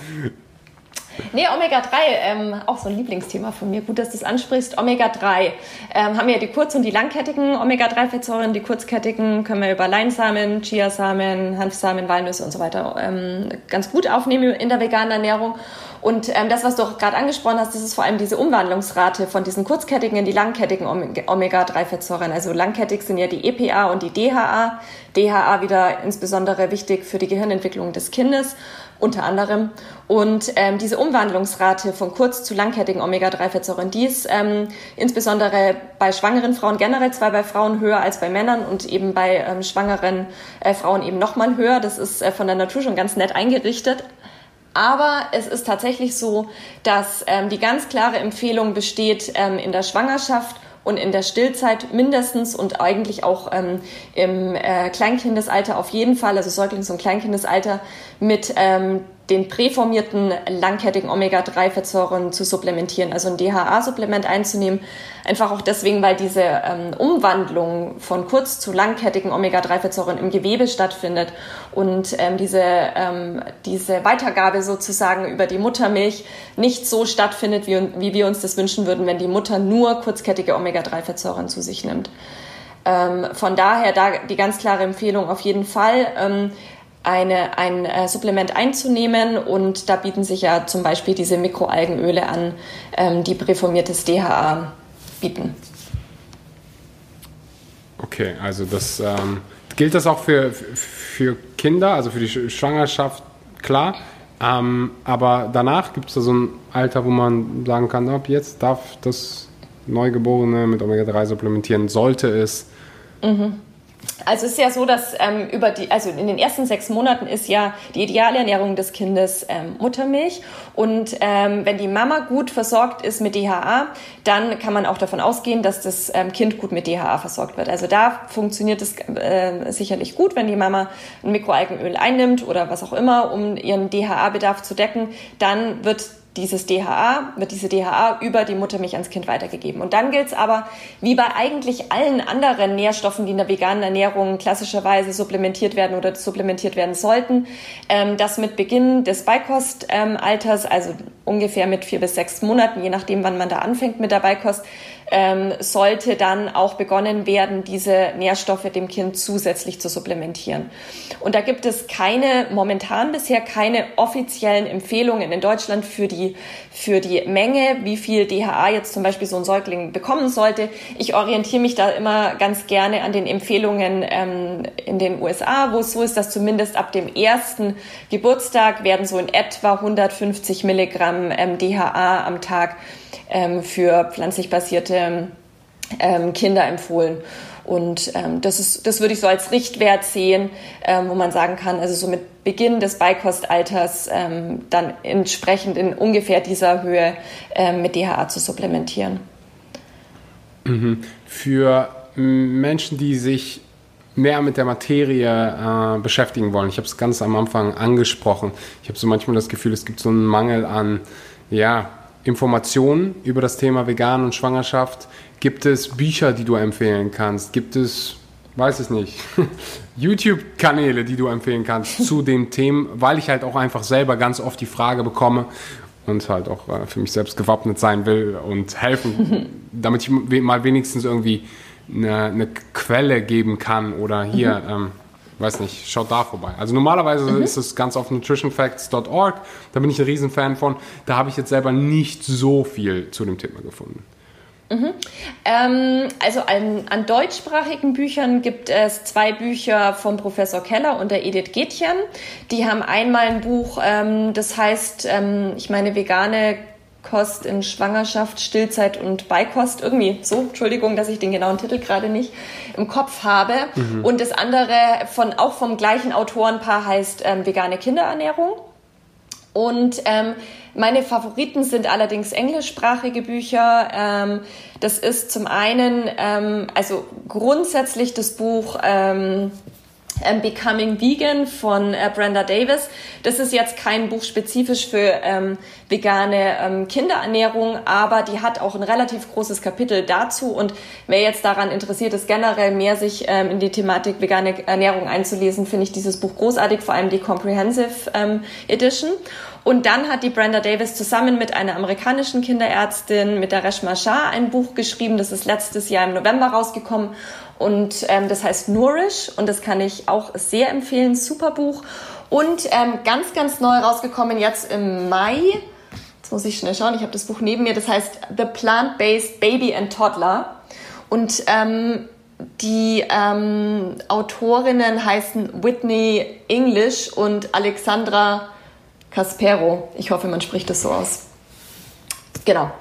Nee, Omega-3, ähm, auch so ein Lieblingsthema von mir. Gut, dass du es ansprichst. Omega-3 ähm, haben wir ja die kurz- und die langkettigen Omega-3-Fettsäuren. Die kurzkettigen können wir über Leinsamen, Chiasamen, Hanfsamen, Walnüsse und so weiter ähm, ganz gut aufnehmen in der veganen Ernährung. Und ähm, das, was du auch gerade angesprochen hast, das ist vor allem diese Umwandlungsrate von diesen kurzkettigen in die langkettigen Omega-3-Fettsäuren. Also langkettig sind ja die EPA und die DHA. DHA wieder insbesondere wichtig für die Gehirnentwicklung des Kindes unter anderem. Und ähm, diese Umwandlungsrate von kurz- zu langkettigen Omega-3-Fettsäuren, die ist ähm, insbesondere bei schwangeren Frauen generell zwar bei Frauen höher als bei Männern und eben bei ähm, schwangeren äh, Frauen eben nochmal höher. Das ist äh, von der Natur schon ganz nett eingerichtet. Aber es ist tatsächlich so, dass ähm, die ganz klare Empfehlung besteht, ähm, in der Schwangerschaft und in der Stillzeit mindestens und eigentlich auch ähm, im äh, Kleinkindesalter auf jeden Fall, also Säuglings- und Kleinkindesalter, mit ähm, den präformierten langkettigen Omega-3-Fettsäuren zu supplementieren, also ein DHA-Supplement einzunehmen. Einfach auch deswegen, weil diese ähm, Umwandlung von kurz- zu langkettigen Omega-3-Fettsäuren im Gewebe stattfindet und ähm, diese, ähm, diese Weitergabe sozusagen über die Muttermilch nicht so stattfindet, wie, wie wir uns das wünschen würden, wenn die Mutter nur kurzkettige Omega-3-Fettsäuren zu sich nimmt. Ähm, von daher da die ganz klare Empfehlung auf jeden Fall. Eine, ein äh, Supplement einzunehmen. Und da bieten sich ja zum Beispiel diese Mikroalgenöle an, ähm, die präformiertes DHA bieten. Okay, also das ähm, gilt das auch für, für Kinder, also für die Schwangerschaft, klar. Ähm, aber danach gibt es da so ein Alter, wo man sagen kann, ab jetzt darf das Neugeborene mit Omega-3 supplementieren, sollte es. Mhm. Also es ist ja so, dass ähm, über die, also in den ersten sechs Monaten ist ja die ideale Ernährung des Kindes ähm, Muttermilch. Und ähm, wenn die Mama gut versorgt ist mit DHA, dann kann man auch davon ausgehen, dass das ähm, Kind gut mit DHA versorgt wird. Also da funktioniert es äh, sicherlich gut, wenn die Mama ein Mikroalgenöl einnimmt oder was auch immer, um ihren DHA-Bedarf zu decken, dann wird dieses DHA, wird diese DHA über die Muttermilch ans Kind weitergegeben. Und dann gilt es aber, wie bei eigentlich allen anderen Nährstoffen, die in der veganen Ernährung klassischerweise supplementiert werden oder supplementiert werden sollten, ähm, dass mit Beginn des Beikostalters, also ungefähr mit vier bis sechs Monaten, je nachdem, wann man da anfängt mit der Beikost, ähm, sollte dann auch begonnen werden, diese Nährstoffe dem Kind zusätzlich zu supplementieren. Und da gibt es keine, momentan bisher keine offiziellen Empfehlungen in Deutschland für die, für die Menge, wie viel DHA jetzt zum Beispiel so ein Säugling bekommen sollte. Ich orientiere mich da immer ganz gerne an den Empfehlungen ähm, in den USA, wo es so ist, dass zumindest ab dem ersten Geburtstag werden so in etwa 150 Milligramm ähm, DHA am Tag ähm, für pflanzlich basierte ähm, Kinder empfohlen. Und ähm, das, ist, das würde ich so als Richtwert sehen, ähm, wo man sagen kann, also so mit Beginn des Beikostalters ähm, dann entsprechend in ungefähr dieser Höhe ähm, mit DHA zu supplementieren. Mhm. Für Menschen, die sich mehr mit der Materie äh, beschäftigen wollen, ich habe es ganz am Anfang angesprochen, ich habe so manchmal das Gefühl, es gibt so einen Mangel an, ja, Informationen über das Thema Vegan und Schwangerschaft? Gibt es Bücher, die du empfehlen kannst? Gibt es, weiß es nicht, (laughs) YouTube-Kanäle, die du empfehlen kannst (laughs) zu den Themen? Weil ich halt auch einfach selber ganz oft die Frage bekomme und halt auch äh, für mich selbst gewappnet sein will und helfen, (laughs) damit ich mal wenigstens irgendwie eine, eine Quelle geben kann oder hier. Mhm. Ähm, weiß nicht, schaut da vorbei. Also normalerweise mhm. ist es ganz auf nutritionfacts.org, da bin ich ein Riesenfan von. Da habe ich jetzt selber nicht so viel zu dem Thema gefunden. Mhm. Ähm, also an, an, deutschsprachigen Büchern gibt es zwei Bücher vom Professor Keller und der Edith Gätchen. Die haben einmal ein Buch, ähm, das heißt, ähm, ich meine, vegane Kost in Schwangerschaft, Stillzeit und Beikost. Irgendwie so, Entschuldigung, dass ich den genauen Titel gerade nicht im Kopf habe. Mhm. Und das andere von auch vom gleichen Autorenpaar heißt ähm, vegane Kinderernährung. Und ähm, meine Favoriten sind allerdings englischsprachige Bücher. Ähm, das ist zum einen, ähm, also grundsätzlich das Buch ähm, Becoming Vegan von äh, Brenda Davis. Das ist jetzt kein Buch spezifisch für ähm, vegane ähm, Kinderernährung, aber die hat auch ein relativ großes Kapitel dazu. Und wer jetzt daran interessiert ist, generell mehr sich ähm, in die Thematik vegane Ernährung einzulesen, finde ich dieses Buch großartig, vor allem die Comprehensive ähm, Edition. Und dann hat die Brenda Davis zusammen mit einer amerikanischen Kinderärztin, mit der Reshma Shah, ein Buch geschrieben. Das ist letztes Jahr im November rausgekommen. Und ähm, das heißt Nourish und das kann ich auch sehr empfehlen. Super Buch. Und ähm, ganz, ganz neu rausgekommen jetzt im Mai. Jetzt muss ich schnell schauen. Ich habe das Buch neben mir. Das heißt The Plant-Based Baby and Toddler. Und ähm, die ähm, Autorinnen heißen Whitney English und Alexandra Caspero. Ich hoffe, man spricht das so aus. Genau.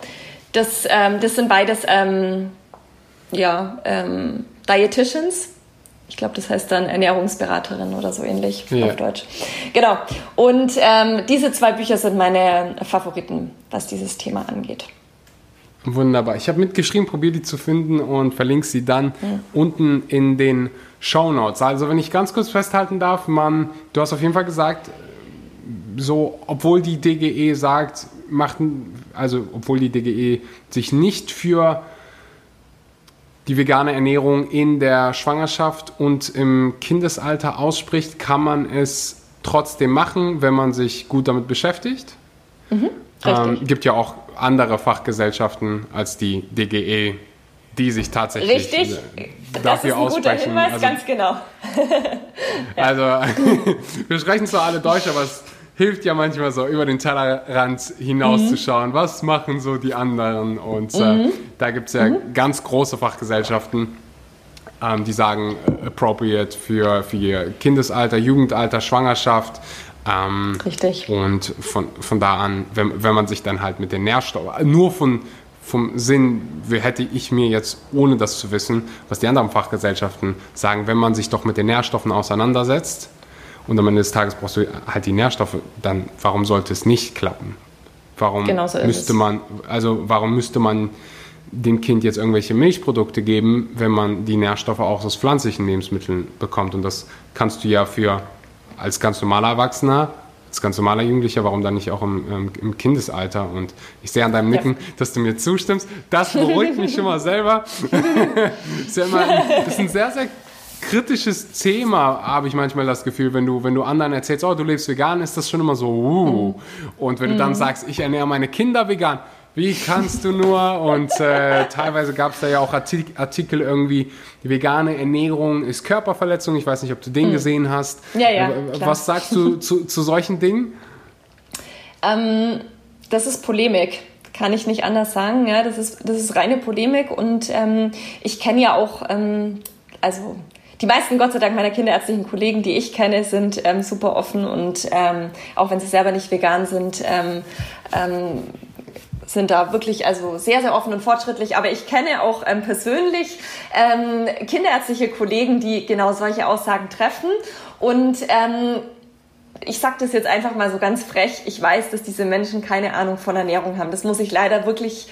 Das, ähm, das sind beides ähm, ja, ähm, Dietitians. Ich glaube, das heißt dann Ernährungsberaterin oder so ähnlich ja. auf Deutsch. Genau. Und ähm, diese zwei Bücher sind meine Favoriten, was dieses Thema angeht. Wunderbar. Ich habe mitgeschrieben, probiere die zu finden und verlinke sie dann mhm. unten in den Show Notes. Also, wenn ich ganz kurz festhalten darf, man, du hast auf jeden Fall gesagt, so, obwohl die DGE sagt, machten, also obwohl die DGE sich nicht für die vegane Ernährung in der Schwangerschaft und im Kindesalter ausspricht, kann man es trotzdem machen, wenn man sich gut damit beschäftigt. Mhm, ähm, gibt ja auch andere Fachgesellschaften als die DGE, die sich tatsächlich richtig. dafür aussprechen. Das ist ein guter Hinweis, also, ganz genau. (laughs) Also (laughs) wir sprechen zwar alle Deutsch, aber es hilft ja manchmal so, über den Tellerrand hinauszuschauen. Mhm. Was machen so die anderen? Und äh, mhm. da gibt es ja mhm. ganz große Fachgesellschaften, ähm, die sagen, äh, appropriate für, für ihr Kindesalter, Jugendalter, Schwangerschaft. Ähm, Richtig. Und von, von da an, wenn, wenn man sich dann halt mit den Nährstoffen, nur von, vom Sinn hätte ich mir jetzt, ohne das zu wissen, was die anderen Fachgesellschaften sagen, wenn man sich doch mit den Nährstoffen auseinandersetzt, und am Ende des Tages brauchst du halt die Nährstoffe, dann warum sollte es nicht klappen? Warum genau so müsste man, also warum müsste man dem Kind jetzt irgendwelche Milchprodukte geben, wenn man die Nährstoffe auch aus pflanzlichen Lebensmitteln bekommt? Und das kannst du ja für als ganz normaler Erwachsener, als ganz normaler Jugendlicher, warum dann nicht auch im, im Kindesalter? Und ich sehe an deinem Nicken, ja. dass du mir zustimmst. Das beruhigt mich schon mal selber. (laughs) das ist, ja immer, das ist ein (laughs) sehr, sehr kritisches Thema, habe ich manchmal das Gefühl, wenn du, wenn du anderen erzählst, oh, du lebst vegan, ist das schon immer so, uh. Und wenn du dann mhm. sagst, ich ernähre meine Kinder vegan, wie kannst du nur? Und äh, teilweise gab es da ja auch Artikel irgendwie, vegane Ernährung ist Körperverletzung. Ich weiß nicht, ob du den mhm. gesehen hast. Ja, ja. Klar. Was sagst du zu, zu solchen Dingen? (laughs) Ähm, das ist Polemik kann ich nicht anders sagen. Ja, das ist das ist reine Polemik und ähm, ich kenne ja auch ähm, also die meisten, Gott sei Dank, meiner kinderärztlichen Kollegen, die ich kenne, sind ähm, super offen und ähm, auch wenn sie selber nicht vegan sind, ähm, ähm, sind da wirklich also sehr, sehr offen und fortschrittlich. Aber ich kenne auch ähm, persönlich ähm, kinderärztliche Kollegen, die genau solche Aussagen treffen. Und ähm, ich sage das jetzt einfach mal so ganz frech. Ich weiß, dass diese Menschen keine Ahnung von Ernährung haben. Das muss ich leider wirklich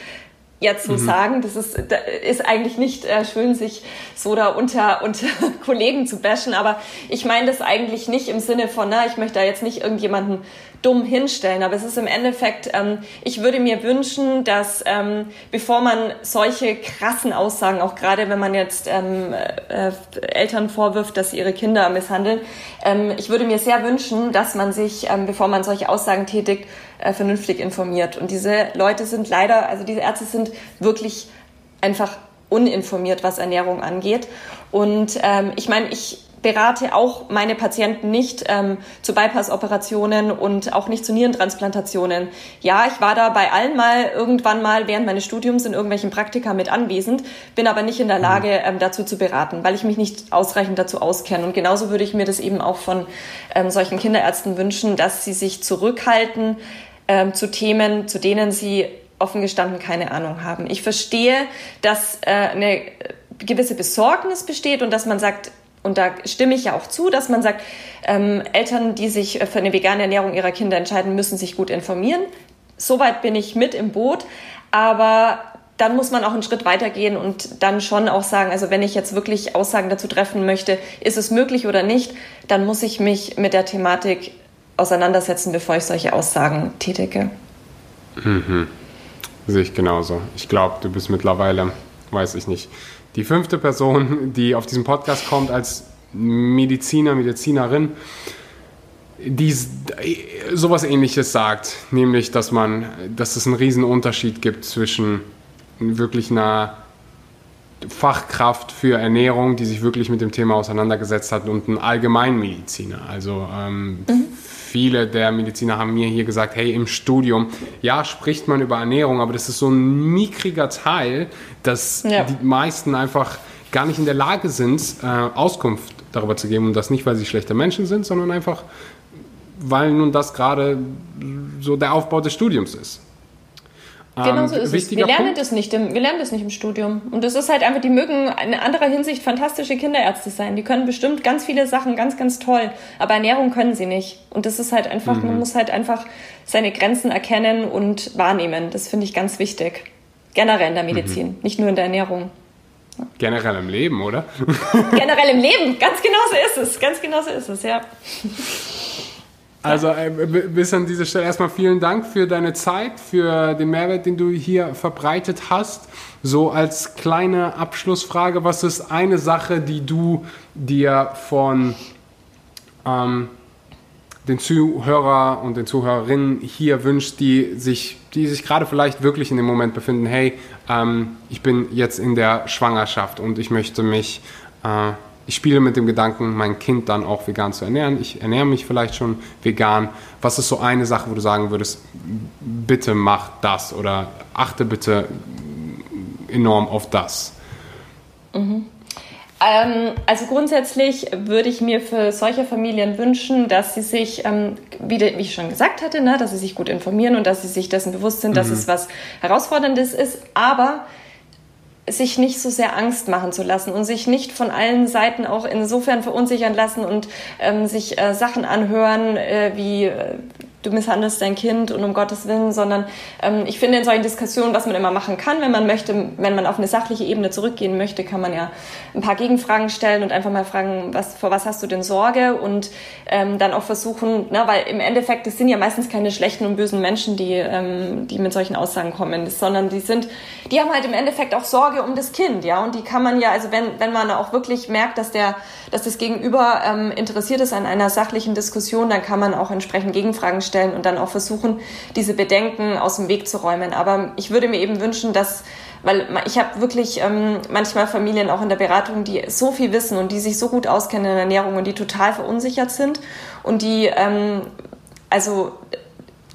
jetzt so mhm. sagen. Das ist, ist eigentlich nicht äh, schön, sich so da unter, (laughs) unter Kollegen zu bashen, aber ich meine das eigentlich nicht im Sinne von, na, ich möchte da jetzt nicht irgendjemanden dumm hinstellen, aber es ist im Endeffekt, ähm, ich würde mir wünschen, dass ähm, bevor man solche krassen Aussagen, auch gerade wenn man jetzt ähm, äh, Eltern vorwirft, dass sie ihre Kinder misshandeln, ähm, ich würde mir sehr wünschen, dass man sich, ähm, bevor man solche Aussagen tätigt, äh, vernünftig informiert. Und diese Leute sind leider, also diese Ärzte sind wirklich einfach uninformiert, was Ernährung angeht. Und ähm, ich meine, ich berate auch meine Patienten nicht ähm, zu Bypass-Operationen und auch nicht zu Nierentransplantationen. Ja, ich war da bei allen mal irgendwann mal während meines Studiums in irgendwelchen Praktika mit anwesend, bin aber nicht in der Lage, mhm. ähm, dazu zu beraten, weil ich mich nicht ausreichend dazu auskenne. Und genauso würde ich mir das eben auch von ähm, solchen Kinderärzten wünschen, dass sie sich zurückhalten ähm, zu Themen, zu denen sie offen gestanden keine Ahnung haben. Ich verstehe, dass äh, eine gewisse Besorgnis besteht und dass man sagt, und da stimme ich ja auch zu, dass man sagt, ähm, Eltern, die sich für eine vegane Ernährung ihrer Kinder entscheiden, müssen sich gut informieren. Soweit bin ich mit im Boot. Aber dann muss man auch einen Schritt weitergehen und dann schon auch sagen, also wenn ich jetzt wirklich Aussagen dazu treffen möchte, ist es möglich oder nicht, dann muss ich mich mit der Thematik auseinandersetzen, bevor ich solche Aussagen tätige. Mhm. Sehe ich genauso. Ich glaube, du bist mittlerweile, weiß ich nicht, die fünfte Person, die auf diesen Podcast kommt als Mediziner, Medizinerin, die sowas ähnliches sagt, nämlich, dass man, dass es einen riesen Unterschied gibt zwischen wirklich einer Fachkraft für Ernährung, die sich wirklich mit dem Thema auseinandergesetzt hat und ein Allgemeinmediziner. Also ähm, mhm. Viele der Mediziner haben mir hier gesagt, hey, im Studium, ja, spricht man über Ernährung, aber das ist so ein mickriger Teil, dass ja. die meisten einfach gar nicht in der Lage sind, äh, Auskunft darüber zu geben. Und das nicht, weil sie schlechte Menschen sind, sondern einfach, weil nun das gerade so der Aufbau des Studiums ist. Genau so ist es. Wir lernen, das nicht im, wir lernen das nicht im Studium. Und das ist halt einfach, die mögen in anderer Hinsicht fantastische Kinderärzte sein. Die können bestimmt ganz viele Sachen ganz, ganz toll. Aber Ernährung können sie nicht. Und das ist halt einfach, mhm. man muss halt einfach seine Grenzen erkennen und wahrnehmen. Das finde ich ganz wichtig. Generell in der Medizin, mhm. nicht nur in der Ernährung. Generell im Leben, oder? Generell im (laughs) Leben, ganz genau so ist es. Ganz genau so ist es, ja. Also äh, bis an dieser Stelle erstmal vielen Dank für deine Zeit, für den Mehrwert, den du hier verbreitet hast. So als kleine Abschlussfrage, was ist eine Sache, die du dir von ähm, den Zuhörer und den Zuhörerinnen hier wünscht, die sich, die sich gerade vielleicht wirklich in dem Moment befinden, hey, ähm, ich bin jetzt in der Schwangerschaft und ich möchte mich äh, ich spiele mit dem Gedanken, mein Kind dann auch vegan zu ernähren. Ich ernähre mich vielleicht schon vegan. Was ist so eine Sache, wo du sagen würdest, bitte mach das oder achte bitte enorm auf das? Mhm. Ähm, also grundsätzlich würde ich mir für solche Familien wünschen, dass sie sich, ähm, wie, wie, ich schon gesagt hatte, ne, dass sie sich gut informieren und dass sie sich dessen bewusst sind, mhm. dass es was Herausforderndes ist, aber sich nicht so sehr Angst machen zu lassen und sich nicht von allen Seiten auch insofern verunsichern lassen und ähm, sich äh, Sachen anhören äh, wie äh, du misshandelst dein Kind und um Gottes Willen, sondern ähm, ich finde in solchen Diskussionen, was man immer machen kann, wenn man möchte, wenn man auf eine sachliche Ebene zurückgehen möchte, kann man ja ein paar Gegenfragen stellen und einfach mal fragen, was, vor was hast du denn Sorge? Und ähm, dann auch versuchen, na, weil im Endeffekt, das sind ja meistens keine schlechten und bösen Menschen, die, ähm, die mit solchen Aussagen kommen, sondern die sind, die haben halt im Endeffekt auch Sorge um das Kind, ja, und die kann man ja, also wenn, wenn man auch wirklich merkt, dass der, dass das Gegenüber ähm, interessiert ist an einer sachlichen Diskussion, dann kann man auch entsprechend Gegenfragen stellen stellen und dann auch versuchen, diese Bedenken aus dem Weg zu räumen. Aber ich würde mir eben wünschen, dass weil ich habe wirklich ähm, manchmal Familien auch in der Beratung, die so viel wissen und die sich so gut auskennen in der Ernährung und die total verunsichert sind und die ähm, also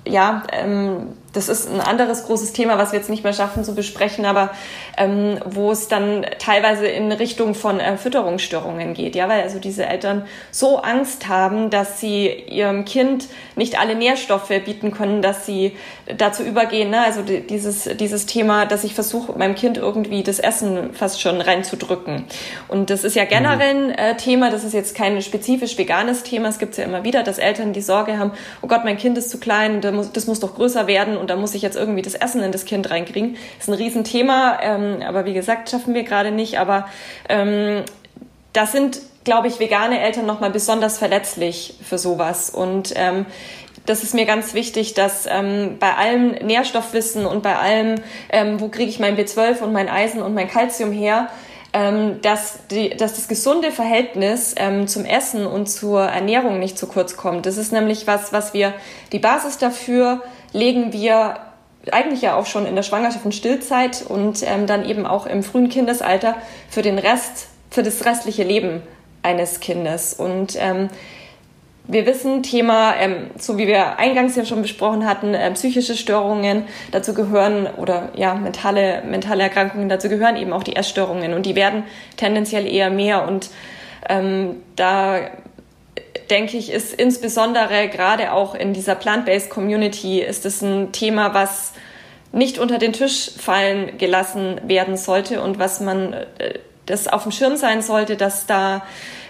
ja ähm, das ist ein anderes großes Thema, was wir jetzt nicht mehr schaffen zu besprechen, aber ähm, wo es dann teilweise in Richtung von äh, Fütterungsstörungen geht, ja, weil also diese Eltern so Angst haben, dass sie ihrem Kind nicht alle Nährstoffe bieten können, dass sie dazu übergehen, ne? also dieses, dieses Thema, dass ich versuche, meinem Kind irgendwie das Essen fast schon reinzudrücken. Und das ist ja generell ein äh, Thema, das ist jetzt kein spezifisch veganes Thema, es gibt ja immer wieder, dass Eltern die Sorge haben, oh Gott, mein Kind ist zu klein, das muss, das muss doch größer werden und da muss ich jetzt irgendwie das Essen in das Kind reinkriegen. Das ist ein Riesenthema, ähm, aber wie gesagt, schaffen wir gerade nicht. Aber ähm, das sind, glaube ich, vegane Eltern nochmal besonders verletzlich für sowas. Und ähm, das ist mir ganz wichtig, dass ähm, bei allem Nährstoffwissen und bei allem, ähm, wo kriege ich mein B12 und mein Eisen und mein Kalzium her, ähm, dass, die, dass das gesunde Verhältnis ähm, zum Essen und zur Ernährung nicht zu kurz kommt. Das ist nämlich was, was wir die Basis dafür legen wir eigentlich ja auch schon in der Schwangerschaft und Stillzeit und ähm, dann eben auch im frühen Kindesalter für den Rest, für das restliche Leben eines Kindes. Und ähm, wir wissen, Thema, ähm, so wie wir eingangs ja schon besprochen hatten, äh, psychische Störungen, dazu gehören, oder ja, mentale, mentale Erkrankungen, dazu gehören eben auch die Essstörungen und die werden tendenziell eher mehr. Und ähm, da denke ich, ist insbesondere gerade auch in dieser Plant-Based Community ist es ein Thema, was nicht unter den Tisch fallen gelassen werden sollte und was man äh, das auf dem Schirm sein sollte, dass da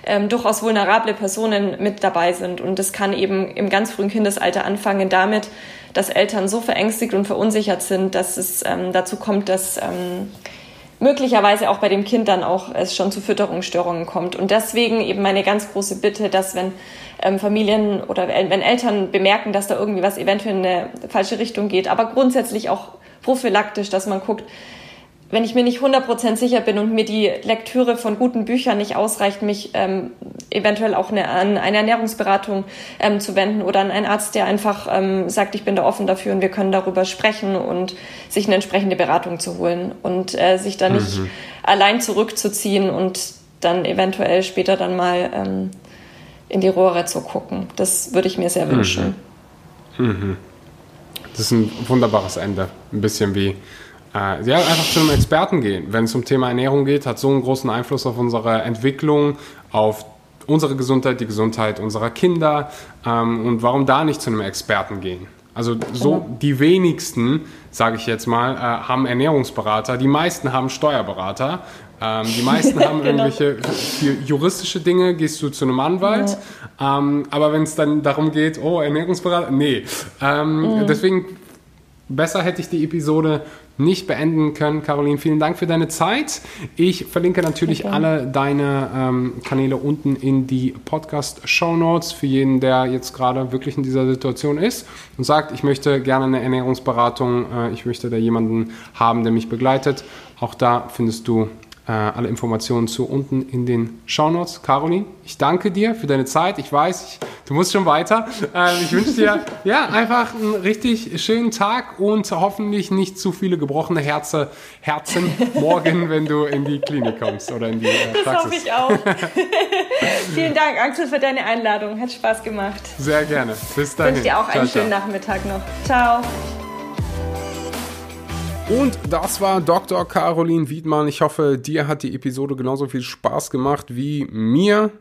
ähm, durchaus vulnerable Personen mit dabei sind. Und das kann eben im ganz frühen Kindesalter anfangen damit, dass Eltern so verängstigt und verunsichert sind, dass es ähm, dazu kommt, dass ähm, möglicherweise auch bei dem Kind dann auch es schon zu Fütterungsstörungen kommt. Und deswegen eben meine ganz große Bitte, dass wenn ähm, Familien oder wenn Eltern bemerken, dass da irgendwie was eventuell in eine falsche Richtung geht, aber grundsätzlich auch prophylaktisch, dass man guckt, wenn ich mir nicht 100% sicher bin und mir die Lektüre von guten Büchern nicht ausreicht, mich ähm, eventuell auch eine, an eine Ernährungsberatung ähm, zu wenden oder an einen Arzt, der einfach ähm, sagt, ich bin da offen dafür und wir können darüber sprechen und sich eine entsprechende Beratung zu holen und äh, sich da nicht mhm. allein zurückzuziehen und dann eventuell später dann mal ähm, in die Rohre zu gucken. Das würde ich mir sehr wünschen. Mhm. Mhm. Das ist ein wunderbares Ende. Ein bisschen wie äh, ja, einfach zu einem Experten gehen. Wenn es um Thema Ernährung geht, hat so einen großen Einfluss auf unsere Entwicklung, auf unsere Gesundheit, die Gesundheit unserer Kinder. Ähm, und warum da nicht zu einem Experten gehen? Also so die wenigsten, sage ich jetzt mal, äh, haben Ernährungsberater. Die meisten haben Steuerberater. Ähm, die meisten (laughs) haben genau. irgendwelche juristische Dinge, gehst du zu einem Anwalt. Ja. Ähm, aber wenn es dann darum geht, oh, Ernährungsberater, nee. Ähm, mhm. Deswegen besser hätte ich die Episode nicht beenden können. Caroline, vielen Dank für deine Zeit. Ich verlinke natürlich okay. alle deine ähm, Kanäle unten in die Podcast-Show Notes für jeden, der jetzt gerade wirklich in dieser Situation ist und sagt, ich möchte gerne eine Ernährungsberatung, äh, ich möchte da jemanden haben, der mich begleitet. Auch da findest du äh, alle Informationen zu unten in den Shownotes. Caroline, ich danke dir für deine Zeit. Ich weiß, ich, du musst schon weiter. Äh, ich wünsche dir (laughs) ja, einfach einen richtig schönen Tag und hoffentlich nicht zu viele gebrochene Herze, Herzen morgen, (laughs) wenn du in die Klinik kommst oder in die äh, Praxis. Das hoffe ich auch. (laughs) Vielen Dank, Axel, für deine Einladung. Hat Spaß gemacht. Sehr gerne. Bis dahin. Ich wünsche dir auch einen ciao, schönen ciao. Nachmittag noch. Ciao. Und das war Dr. Caroline Wiedmann. Ich hoffe, dir hat die Episode genauso viel Spaß gemacht wie mir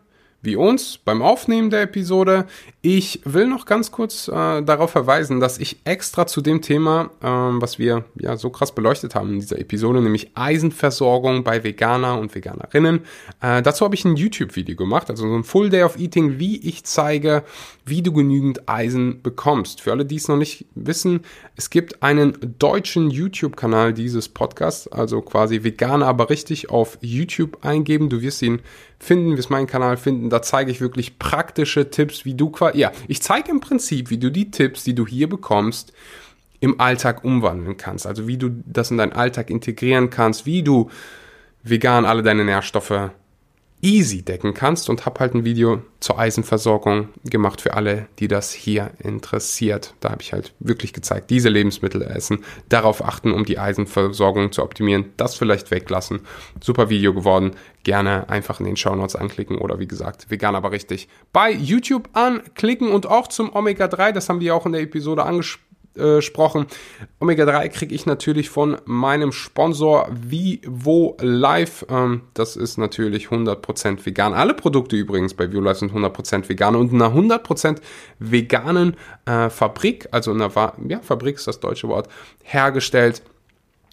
wie uns beim Aufnehmen der Episode. Ich will noch ganz kurz äh, darauf verweisen, dass ich extra zu dem Thema, ähm, was wir ja so krass beleuchtet haben in dieser Episode, nämlich Eisenversorgung bei Veganer und Veganerinnen, äh, dazu habe ich ein YouTube-Video gemacht, also so ein Full Day of Eating, wie ich zeige, wie du genügend Eisen bekommst. Für alle, die es noch nicht wissen, es gibt einen deutschen YouTube-Kanal dieses Podcasts, also quasi Veganer, aber richtig auf YouTube eingeben. Du wirst ihn finden, wirst meinen Kanal finden. Da zeige ich wirklich praktische Tipps, wie du quasi, ja, ich zeige im Prinzip, wie du die Tipps, die du hier bekommst, im Alltag umwandeln kannst. Also wie du das in deinen Alltag integrieren kannst, wie du vegan alle deine Nährstoffe easy decken kannst und habe halt ein Video zur Eisenversorgung gemacht für alle, die das hier interessiert. Da habe ich halt wirklich gezeigt, diese Lebensmittel essen, darauf achten, um die Eisenversorgung zu optimieren, das vielleicht weglassen. Super Video geworden. Gerne einfach in den Show Notes anklicken oder wie gesagt, vegan aber richtig bei YouTube anklicken und auch zum Omega 3, das haben wir auch in der Episode angesprochen gesprochen. Omega-3 kriege ich natürlich von meinem Sponsor Vivo Life. Ähm, das ist natürlich 100% vegan. Alle Produkte übrigens bei Vivo Life sind 100% vegan und in einer 100% veganen äh, Fabrik, also in einer ja, Fabrik ist das deutsche Wort, hergestellt.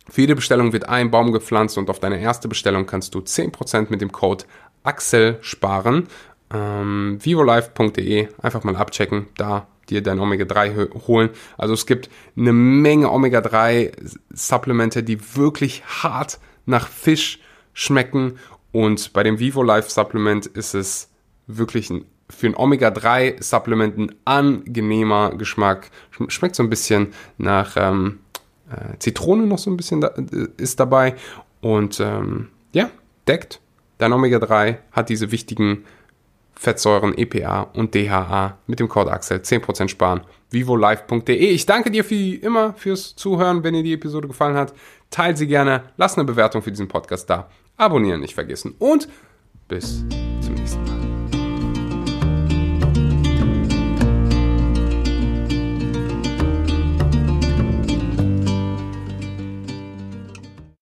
Für jede Bestellung wird ein Baum gepflanzt und auf deine erste Bestellung kannst du 10% mit dem Code AXEL sparen. Ähm, vivolife.de einfach mal abchecken, da dir dein Omega-3 holen. Also es gibt eine Menge Omega-3-Supplemente, die wirklich hart nach Fisch schmecken. Und bei dem Vivo Life Supplement ist es wirklich ein, für ein Omega-3-Supplement ein angenehmer Geschmack. Schmeckt so ein bisschen nach ähm, äh, Zitrone noch so ein bisschen da, äh, ist dabei. Und ähm, ja, deckt. Dein Omega-3 hat diese wichtigen Fettsäuren, EPA und DHA mit dem Code Axel 10% sparen. vivolife.de. Ich danke dir wie immer fürs Zuhören. Wenn dir die Episode gefallen hat, teile sie gerne, lass eine Bewertung für diesen Podcast da, abonnieren nicht vergessen und bis zum nächsten Mal.